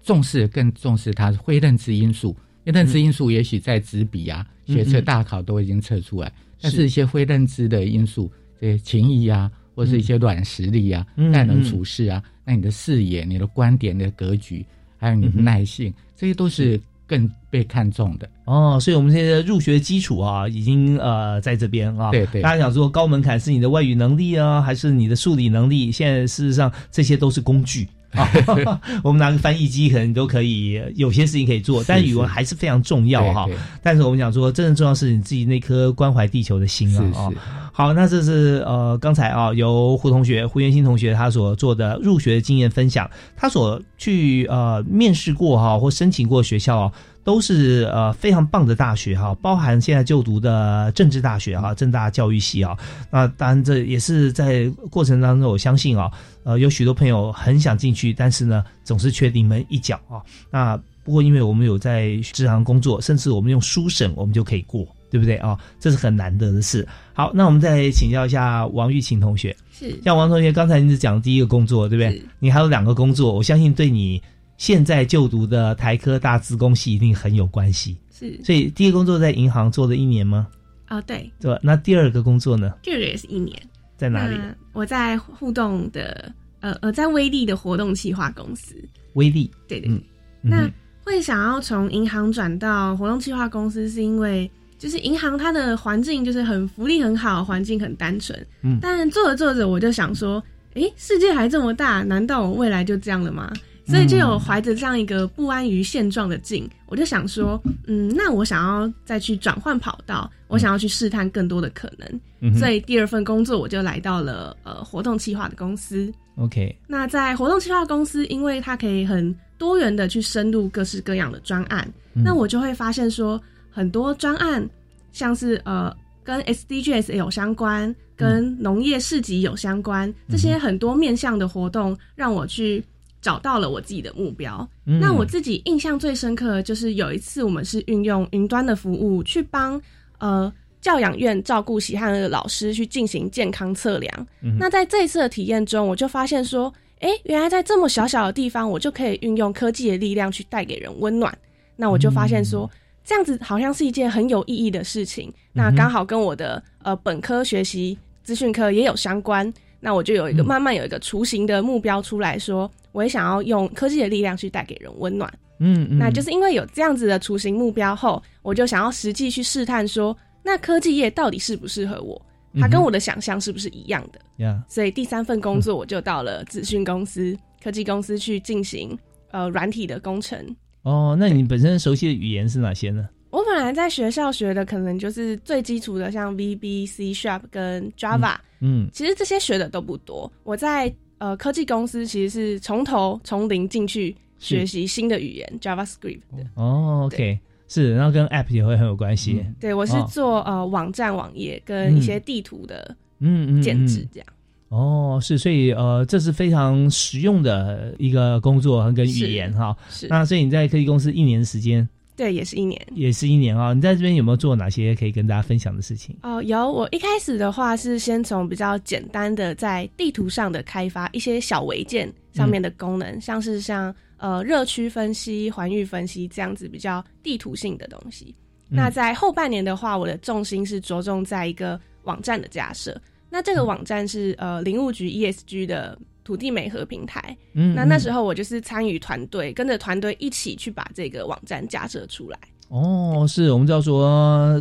B: 重视更重视它非认知因素，因为认知因素也许在纸笔啊、
A: 嗯。
B: 学测、
A: 嗯
B: 大考都已经测出来，但
A: 是
B: 是一些非认知的因素，这些情谊啊，或是一些软实力啊、
A: 嗯。
B: 待人
A: 嗯
B: 处事啊，那你的视野、你的观点、你的格局，还有你的耐性，这些都是更被看重的。
A: 哦，所以我们现在入学基础啊，已经呃在这边啊。
B: 对对
A: 大家想说高门槛是你的外语能力啊，还是你的数理能力？现在事实上这些都是工具啊。[laughs] 我们拿个翻译机可能都可以，有些事情可以做，但语文还是非常重要哈。但是我们讲说，真正重要是你自己那颗关怀地球的心啊。好，那这是呃刚才啊由胡同学胡元新同学他所做的入学经验分享，他所去呃面试过哈、或申请过学校啊。都是呃非常棒的大学哈，包含现在就读的政治大学哈，政大教育系啊。那当然这也是在过程当中，我相信啊，呃有许多朋友很想进去，但是呢总是缺临门一脚啊。那不过因为我们有在职行工作，甚至我们用书审我们就可以过，对不对啊？这是很难得的事。好，那我们再请教一下王玉琴同学。
D: 是
A: 像王同学刚才你只讲第一个工作，对不对？你还有两个工作，我相信对你现在就读的台科大资工系一定很有关系。
D: 是
A: 所以第一个工作在银行做了一年吗？
D: 哦，对，
A: 对吧？那第二个工作呢，
D: 第二个也是一年。
A: 在哪里？
D: 那我在互动的呃呃，在威力的活动企划公司。
A: 威力。
D: 对对。
A: 嗯，
D: 那会想要从银行转到活动企划公司，是因为就是银行它的环境就是很福利很好，环境很单纯。
A: 嗯
D: 但做着做着，我就想说，诶，世界还这么大，难道我未来就这样了吗？所以就有怀着这样一个不安于现状的劲，我就想说，嗯，那我想要再去转换跑道，我想要去试探更多的可能。
A: 嗯
D: 所以第二份工作我就来到了呃活动企划的公司。
A: OK，
D: 那在活动企划公司，因为它可以很多元的去深入各式各样的专案，
A: 嗯。
D: 那我就会发现说，很多专案像是呃跟 SDGs 有相关，跟农业市集有相关，这些很多面向的活动，让我去找到了我自己的目标。
M: 嗯
D: 那我自己印象最深刻的就是有一次，我们是运用云端的服务去帮呃。教养院照顾喜汉的老师去进行健康测量。
M: 嗯
D: 那在这一次的体验中，我就发现说，哎，原来在这么小小的地方，我就可以运用科技的力量去带给人温暖。那我就发现说，这样子好像是一件很有意义的事情。那刚好跟我的呃本科学习资讯科也有相关。那我就有一个慢慢有一个雏形的目标出来说，我也想要用科技的力量去带给人温暖。
A: 嗯嗯，
D: 那就是因为有这样子的雏形目标后，我就想要实际去试探说，那科技业到底适不适合我？它跟我的想象是不是一样的？
A: 呀，
D: 所以第三份工作我就到了资讯公司、科技公司去进行呃软体的工程。
A: 哦，那你本身熟悉的语言是哪些呢？
D: 我本来在学校学的可能就是最基础的，像 VB、C Sharp 跟 Java。
A: 嗯，
D: 其实这些学的都不多。我在呃科技公司其实是从头从零进去学习新的语言 JavaScript 的。
A: 哦，OK，是，然后跟 App 也会很有关系。
D: 对，我是做呃网站、网页跟一些地图的
A: 嗯嗯
D: 建制这样。
A: 哦，是，所以呃，这是非常实用的一个工作跟语言哈。
D: 是。
A: 那所以你在科技公司一年时间。
D: 对，也是一年，
A: 也是一年啊！你在这边有没有做哪些可以跟大家分享的事情？
D: 哦，有。我一开始的话是先从比较简单的在地图上的开发一些小维件上面的功能，像是像呃热区分析、环域分析这样子比较地图性的东西。那在后半年的话，我的重心是着重在一个网站的架设。那这个网站是呃林务局 ESG 的。土地美和平台，
A: 嗯，
D: 那那时候我就是参与团队，跟着团队一起去把这个网站架设出来。
A: 哦，是我们知道说，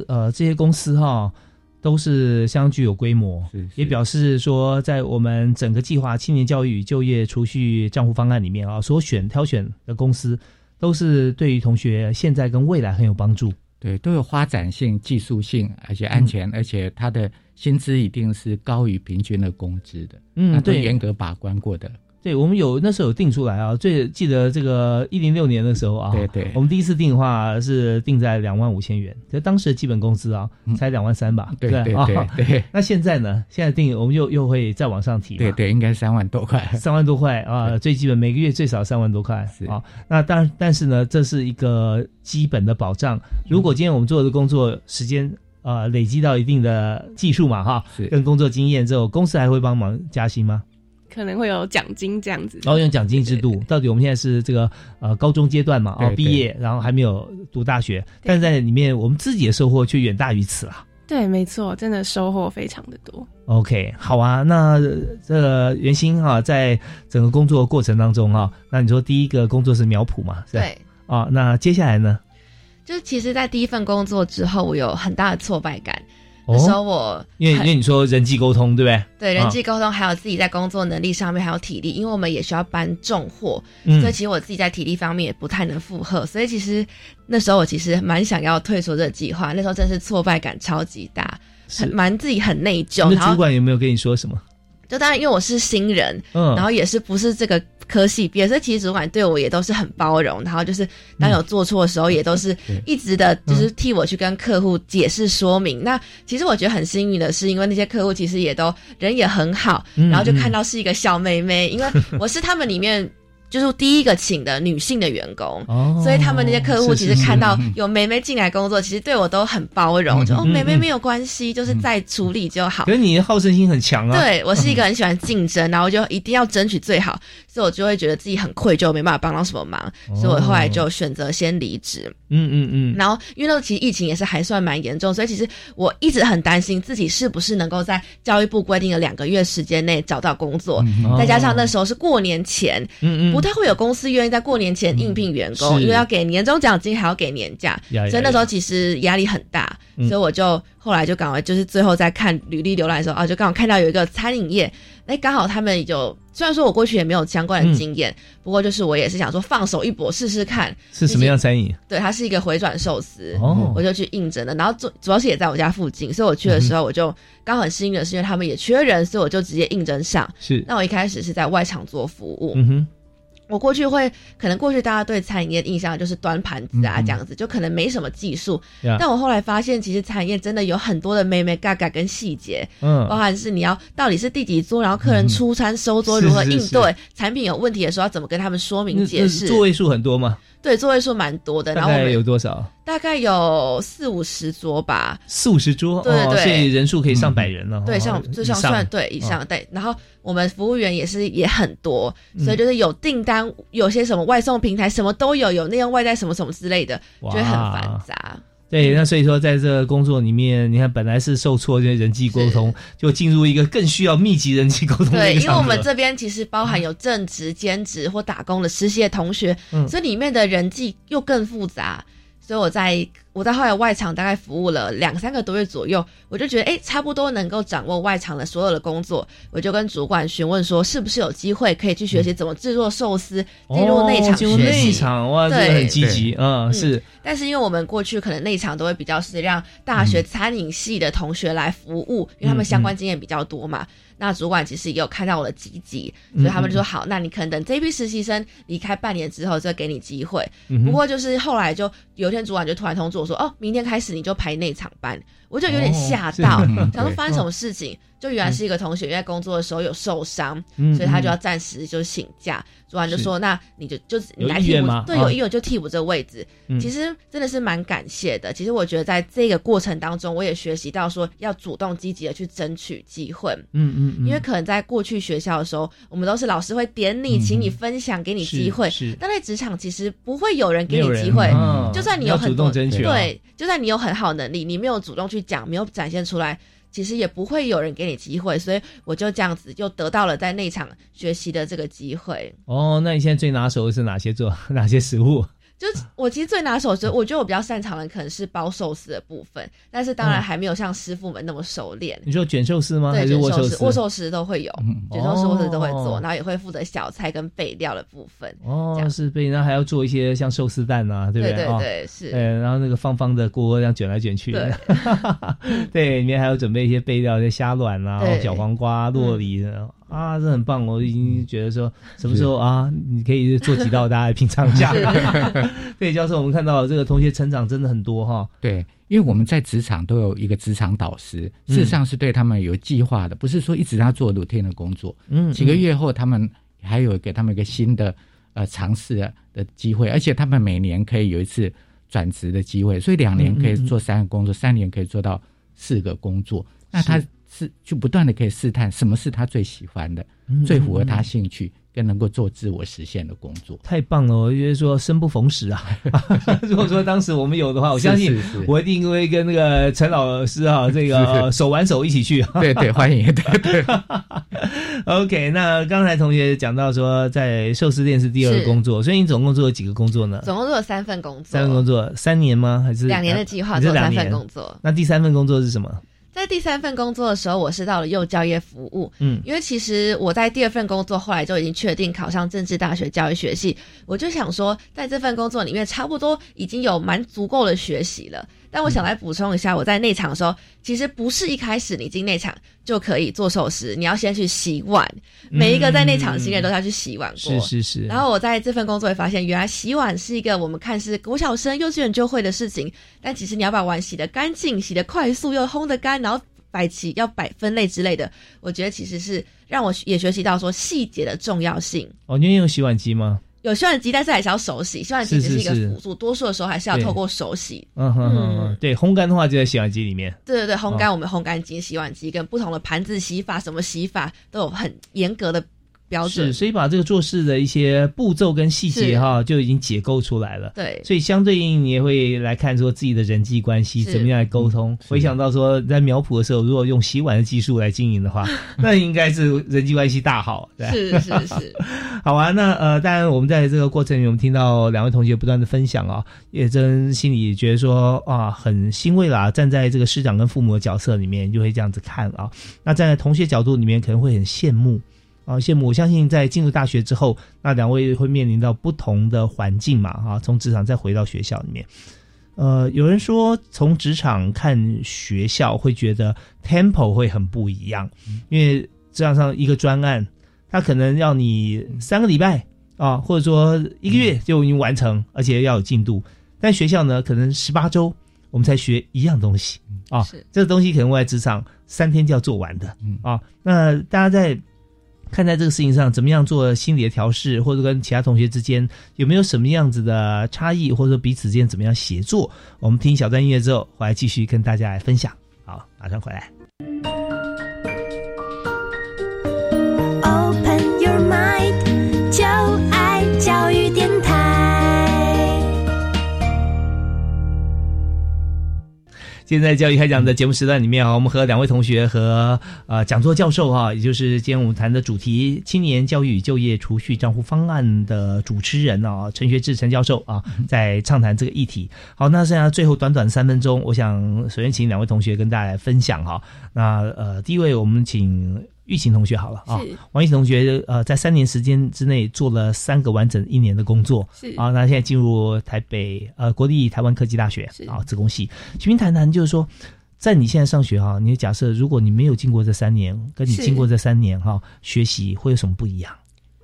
A: 呃，这些公司哈都是相当具有规模，也表示说，在我们整个计划青年教育就业储蓄账户方案里面啊，所选挑选的公司都是对于同学现在跟未来很有帮助。
B: 对，都有发展性、技术性，而且安全，而且它的薪资一定是高于平均的工资的。
A: 嗯，对，
B: 严格把关过的。
A: 对，我们有那时候有定出来啊，最记得这个一零六年的时候啊，
B: 对对，
A: 我们第一次定的话是定在两万五千元，就当时的基本工资啊才两万三吧，
B: 对对对对。
A: 那现在呢？现在定我们又又会再往上提，
B: 对对，应该三万多块，
A: 三万多块啊，最基本每个月最少三万多块啊。那当然，但是呢，这是一个基本的保障。如果今天我们做的工作时间呃累积到一定的技术嘛哈，跟工作经验之后，公司还会帮忙加薪吗？
D: 可能会有奖金这样子，
A: 然后用奖金制度。到底我们现在是这个呃高中阶段嘛？哦，毕业然后还没有读大学，但在里面我们自己的收获却远大于此啊。
D: 对，没错，真的收获非常的多。
A: OK，好啊，那这袁心哈，在整个工作过程当中啊，那你说第一个工作是苗圃嘛？
C: 对
A: 啊，那接下来呢？
C: 就其实，在第一份工作之后，我有很大的挫败感。那时候我
A: 因为因为你说人际沟通对不对？
C: 对人际沟通，还有自己在工作能力上面，还有体力，因为我们也需要搬重货，所以其实我自己在体力方面也不太能负荷。所以其实那时候我其实蛮想要退出这个计划。那时候真是挫败感超级大，很蛮自己很内疚。
A: 那主管有没有跟你说什么？
C: 就当然，因为我是新人，嗯，然后也是不是这个。科系毕业，所以其实主管对我也都是很包容，然后就是当有做错的时候，也都是一直的，就是替我去跟客户解释说明。那其实我觉得很幸运的是，因为那些客户其实也都人也很好，然后就看到是一个小妹妹，因为我是他们里面。就是第一个请的女性的员工，所以他们那些客户其实看到有梅梅进来工作，其实对我都很包容，就哦梅梅没有关系，就是再处理就好。
A: 可是你的好胜心很强啊！
C: 对我是一个 [laughs] 很喜欢竞争，然后就一定要争取最好，所以我就会觉得自己很愧疚，没办法帮到什么忙，所以我后来就选择先离职。
A: 嗯嗯嗯。
C: 然后因为那时候其实疫情也是还算蛮严重，所以其实我一直很担心自己是不是能够在教育部规定的两个月时间内找到工作，再加上那时候是过年前，
A: 嗯嗯。
C: 不太会有公司愿意在过年前应聘员工，因为要给年终奖金，还要给年假，所以那时候其实压力很大。所以我就后来就赶快，就是最后在看履历浏览的时候啊，就刚好看到有一个餐饮业，哎，刚好他们就虽然说我过去也没有相关的经验，不过就是我也是想说放手一搏试试看
A: 是什么样餐饮。
C: 对，它是一个回转寿司，我就去应征了。然后主主要是也在我家附近，所以我去的时候我就刚好很幸运的是，因为他们也缺人，所以我就直接应征上。
A: 是，
C: 那我一开始是在外场做服务。
A: 嗯哼。
C: 我过去会可能过去大家对餐饮业的印象就是端盘子啊这样子，就可能没什么技术。但我后来发现，其实餐饮业真的有很多的妹妹嘎嘎跟细节，
A: 嗯，
C: 包含是你要到底是第几桌，然后客人出餐收桌如何应对，产品有问题的时候要怎么跟他们说明解释。
A: 座位数很多吗？
C: 对，座位数蛮多的。然后
A: 有多少？
C: 大概有四五十桌吧，
A: 四五十桌，
C: 对对
A: 所以人数可以上百人了。
C: 对，
A: 哦
C: 像就像算对以上
A: 哦
C: 对，然后我们服务员也是也很多，
A: 嗯
C: 所以就是有订单，有些什么外送平台什么都有，有内用外带什么什么之类的，就会很繁杂。
A: 对，那所以说，在这个工作里面，你看本来是受挫这些人际沟通，就进入一个更需要密集人际沟通的
C: 对，因为我们这边其实包含有正职、兼职或打工的实习的同学，
A: 嗯。
C: 所以里面的人际又更复杂。所以我在我在后来外场大概服务了两三个多月左右，我就觉得哎，差不多能够掌握外场的所有的工作，我就跟主管询问说，是不是有机会可以去学习怎么制作寿司，进入内场
A: 哦进入
C: 学习。
A: 内场哇，这个
C: 对
A: 很积极，嗯，是
C: 但是因为我们过去可能内场都会比较是让大学餐饮系的同学来服务，因为他们相关经验比较多嘛。那主管其实也有看到我的积极，所以他们就说好，那你可能等这批实习生离开半年之后再给你机会。不过就是后来就有一天主管就突然通知我说，哦，明天开始你就排内场班，我就有点吓到，想说发生什么事情。就原来是一个同学，因为工作的时候有受伤，
A: 嗯
C: 所以他就
A: 嗯
C: 要暂时就请假。主管就是说：“那你就就你
A: 有
C: 来替补对，
A: 啊
C: 有意愿就替补这个位置。
A: 嗯
C: 其实真的是蛮感谢的。其实我觉得在这个过程当中，我也学习到说要主动积极的去争取机会。
A: 嗯嗯嗯
C: 因为可能在过去学校的时候，我们都是老师会点你，请你分享，给你机会。
A: 嗯是是
C: 但在职场，其实不会有人给你机会
A: 嗯。
C: 就算你有很多对，就算你有很好能力，你没有主动去讲，没有展现出来。其实也不会有人给你机会，所以我就这样子就得到了在那场学习的这个机会。
A: 哦，那你现在最拿手的是哪些做 [laughs] 哪些食物？
C: 就是我其实最拿手，就我觉得我比较擅长的可能是包寿司的部分，但是当然
A: 哦
C: 还没有像师傅们那么熟练。
A: 你说卷寿司吗？还
C: 对，
A: 是
C: 卷寿司、
A: 握寿司？
C: 都会有，卷寿司、握寿司都会做，
A: 哦
C: 然后也会负责小菜跟备料的部分。
A: 哦，是备，然后还要做一些像寿司蛋啊，对不
C: 对对
A: 哦
C: 对是
A: 呃，然后那个方方的锅这样卷来卷去的，
C: 对 [laughs]
A: 对，里面还要准备一些备料，像虾卵啊、
C: 对
A: 小黄瓜、洛梨的。啊，这很棒！我已经觉得说，什么时候啊，你可以做几道，大家来品尝一下。[laughs] 对，教授，我们看到这个同学成长真的很多哈。
B: 对，因为我们在职场都有一个职场导师，
A: 嗯
B: 事实上是对他们有计划的，不是说一直让他做 routine 的工作。
A: 嗯
B: 几个月后，他们还有给他们一个新的呃尝试的机会，而且他们每年可以有一次转职的机会，所以两年可以做三个工作，三年可以做到四个工作。那他是就不断的可以试探什么是他最喜欢的，
A: 嗯
B: 最符合他兴趣，更能够做自我实现的工作。
A: 太棒了！我觉得说生不逢时啊。[laughs] [laughs] 如果说当时我们有的话，我相信我一定会跟那个陈老师啊，这个手挽手一起去。
B: 对对，欢迎。对对。[laughs]
A: OK，那刚才同学讲到说，在寿司店是第二个工作，所以你总共做了几个工作呢？
C: 总共做了三份工作，
A: 三份工作，三年吗？还是
C: 两年的计划做三份
A: 两年
C: 工作
A: 那第三份工作是什么？
C: 在第三份工作的时候，我是到了幼教业服务。
A: 嗯
C: 因为其实我在第二份工作后来就已经确定考上政治大学教育学系，我就想说，在这份工作里面差不多已经有蛮足够的学习了。但我想来补充一下，我在内场的时候，其实不是一开始你进内场就可以做寿司，你要先去洗碗。每一个在内场的新人都要去洗碗过。
A: 是是是。
C: 然后我在这份工作也发现，原来洗碗是一个我们看似国小生、幼稚园就会的事情，但其实你要把碗洗得干净、洗得快速又烘得干，然后摆齐要摆分类之类的，我觉得其实是让我也学习到说细节的重要性。
A: 哦，你也有洗碗机吗？
C: 有洗碗机，但是还是要手洗，洗碗机只是一个辅助，多数的时候还是要透过手洗。
A: 嗯哼，对，烘干的话就在洗碗机里面。
C: 对对对，烘干我们烘干机、洗碗机跟不同的盘子洗法、什么洗法都有很严格的标准。
A: 是，所以把这个做事的一些步骤跟细节
C: 是
A: 哈，就已经解构出来了。
C: 对
A: 所以相对应你也会来看说自己的人际关系怎么样来沟通。回想到说在苗圃的时候，如果用洗碗的技术来经营的话，[laughs] 那应该是人际关系大好。对
C: 是是是，[laughs]
A: 好啊，那呃，当然我们在这个过程里，我们听到两位同学不断的分享啊，也真心里觉得说啊，很欣慰啦。站在这个师长跟父母的角色里面，就会这样子看啊。那站在同学角度里面，可能会很羡慕啊，羡慕。我相信在进入大学之后，那两位会面临到不同的环境嘛，啊，从职场再回到学校里面。呃，有人说从职场看学校会觉得 tempo 会很不一样，因为职场上一个专案，他可能要你三个礼拜啊，或者说一个月就已经完成，而且要有进度。但学校呢，可能十八周我们才学一样东西啊，这个东西可能我在职场三天就要做完的啊。那大家在看在这个事情上，怎么样做心理的调试，或者跟其他同学之间有没有什么样子的差异，或者说彼此之间怎么样协作？我们听小段音乐之后，回来继续跟大家来分享。好，马上回来。
N: Open
A: 现在教育开讲的节目时段里面啊，我们和两位同学和呃讲座教授哈、也就是今天我们谈的主题“青年教育与就业储蓄账户方案”的主持人啊，陈学志陈教授啊，在畅谈这个议题。好，那剩下最后短短三分钟，我想首先请两位同学跟大家来分享哈。那呃，第一位我们请玉琴同学好了啊，王玉琴同学呃在三年时间之内做了三个完整一年的工作，
D: 是
A: 啊，那现在进入台北呃国立台湾科技大学啊职工系，请您谈谈就是说。在你现在上学哈，你假设如果你没有经过这三年，跟你
D: 是
A: 经过这三年哈，学习会有什么不一样？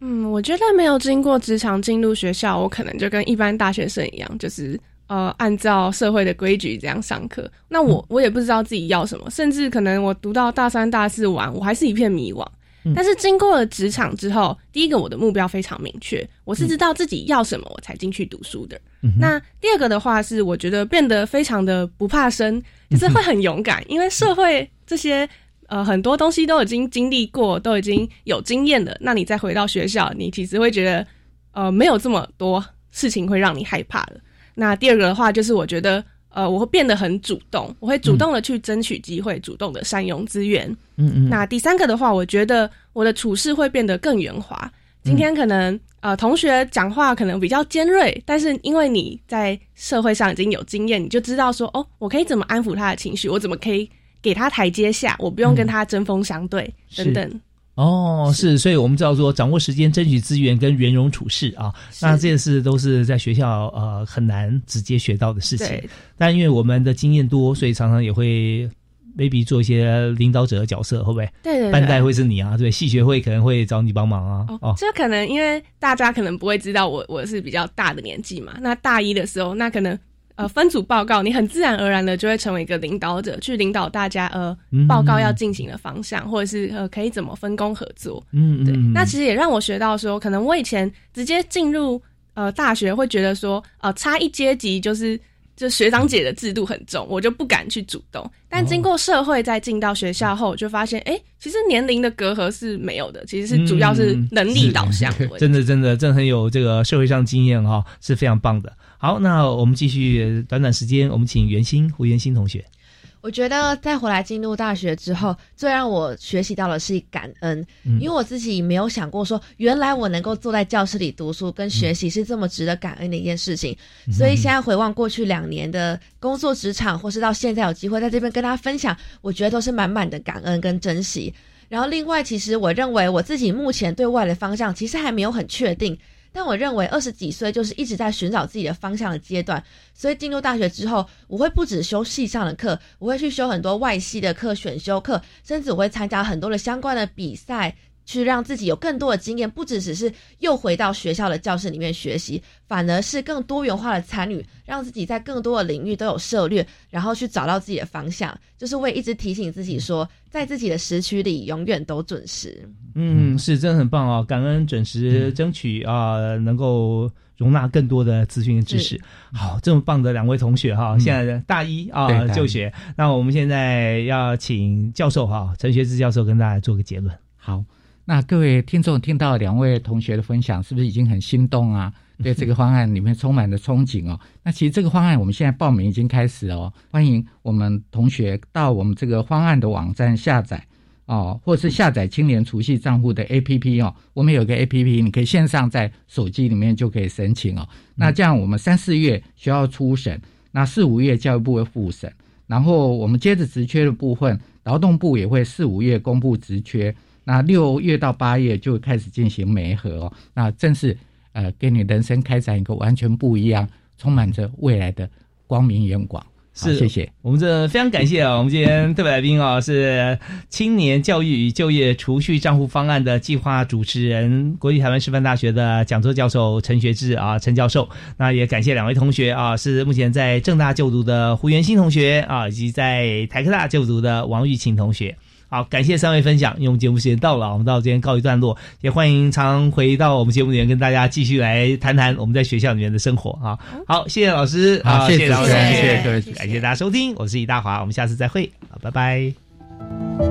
D: 嗯，我觉得没有经过职场进入学校，我可能就跟一般大学生一样，就是呃按照社会的规矩这样上课。那我、我也不知道自己要什么，甚至可能我读到大三、大四完，我还是一片迷惘。但是经过了职场之后，第一个我的目标非常明确，我是知道自己要什么，我才进去读书的。那第二个的话是，我觉得变得非常的不怕生，就是会很勇敢，因为社会这些呃很多东西都已经经历过，都已经有经验了。那你再回到学校，你其实会觉得呃没有这么多事情会让你害怕了。那第二个的话就是，我觉得呃我会变得很主动，我会主动的去争取机会，主动的善用资源。
A: 嗯嗯
D: 那第三个的话，我觉得我的处事会变得更圆滑。今天可能、呃同学讲话可能比较尖锐，但是因为你在社会上已经有经验，你就知道说哦，我可以怎么安抚他的情绪，我怎么可以给他台阶下，我不用跟他针锋相对、
A: 是
D: 等等。
A: 哦，是，所以我们知道说掌握时间、争取资源跟圆融处事啊，那这些事都是在学校呃很难直接学到的事情。
D: 对。
A: 但因为我们的经验多，所以常常也会 maybe 做一些领导者的角色，会不会？
D: 对对对。
A: 班代会是你啊，对，系学会可能会找你帮忙啊。哦，
D: 这可能因为大家可能不会知道我我是比较大的年纪嘛，那大一的时候，那可能呃分组报告，你很自然而然的就会成为一个领导者，去领导大家呃
A: 嗯
D: 报告要进行的方向，或者是呃可以怎么分工合作。对，
A: 嗯对，
D: 那其实也让我学到说，可能我以前直接进入呃大学会觉得说，呃差一阶级就是。就学长姐的制度很重，我就不敢去主动。但经过社会再进到学校后，我就发现，哎、其实年龄的隔阂是没有的，其实是主要是能力导向。
A: 真的真的真的很有这个社会上经验哈、是非常棒的。好，那我们继续短短时间，我们请袁鑫胡袁鑫同学。
C: 我觉得再回来进入大学之后，最让我学习到的是感恩，
A: 嗯
C: 因为我自己没有想过说，原来我能够坐在教室里读书跟学习是这么值得感恩的一件事情。
A: 嗯
C: 所以现在回望过去两年的工作职场，或是到现在有机会在这边跟大家分享，我觉得都是满满的感恩跟珍惜。然后另外，其实我认为我自己目前对外的方向其实还没有很确定。但我认为二十几岁就是一直在寻找自己的方向的阶段，所以进入大学之后，我会不止修系上的课，我会去修很多外系的课、选修课，甚至我会参加很多的相关的比赛，去让自己有更多的经验，不只只是又回到学校的教室里面学习，反而是更多元化的参与，让自己在更多的领域都有涉略，然后去找到自己的方向。就是我也一直提醒自己说，在自己的时区里永远都准时。
A: 嗯，是真的很棒哦，感恩准时争取啊、能够容纳更多的资讯跟知识。好，这么棒的两位同学哈，现在的大一啊、就学。那我们现在要请教授哈，陈学志教授跟大家做个结论。
B: 好，那各位听众听到两位同学的分享，是不是已经很心动啊？[laughs] 对这个方案里面充满了憧憬哦。那其实这个方案我们现在报名已经开始哦，欢迎我们同学到我们这个方案的网站下载哦，或是下载青年储蓄账户的 APP 哦。我们有个 APP，你可以线上在手机里面就可以申请哦。那这样我们三四月学校初审，那四五月教育部会复审，然后我们接着职缺的部分，劳动部也会四五月公布职缺。那六月到八月就开始进行媒合哦，那正是呃，给你人生开展一个完全不一样、充满着未来的光明眼光。好
A: 是，
B: 谢谢。
A: 我们这非常感谢啊！我们今天特别来宾啊是青年教育与就业储蓄账户方案的计划主持人，国立台湾师范大学的讲座教授陈学志啊，陈教授。那也感谢两位同学啊，是目前在正大就读的胡元新同学啊，以及在台科大就读的王玉琴同学。好，感谢三位分享，因为我们节目时间到了，我们到这边告一段落，也欢迎常回到我们节目里面跟大家继续来谈谈我们在学校里面的生活啊。好，谢谢老师，
B: 好谢谢
A: 谢老师，
B: 谢谢各位
A: 感谢大家收听，我是易大华，我们下次再会，好，拜拜。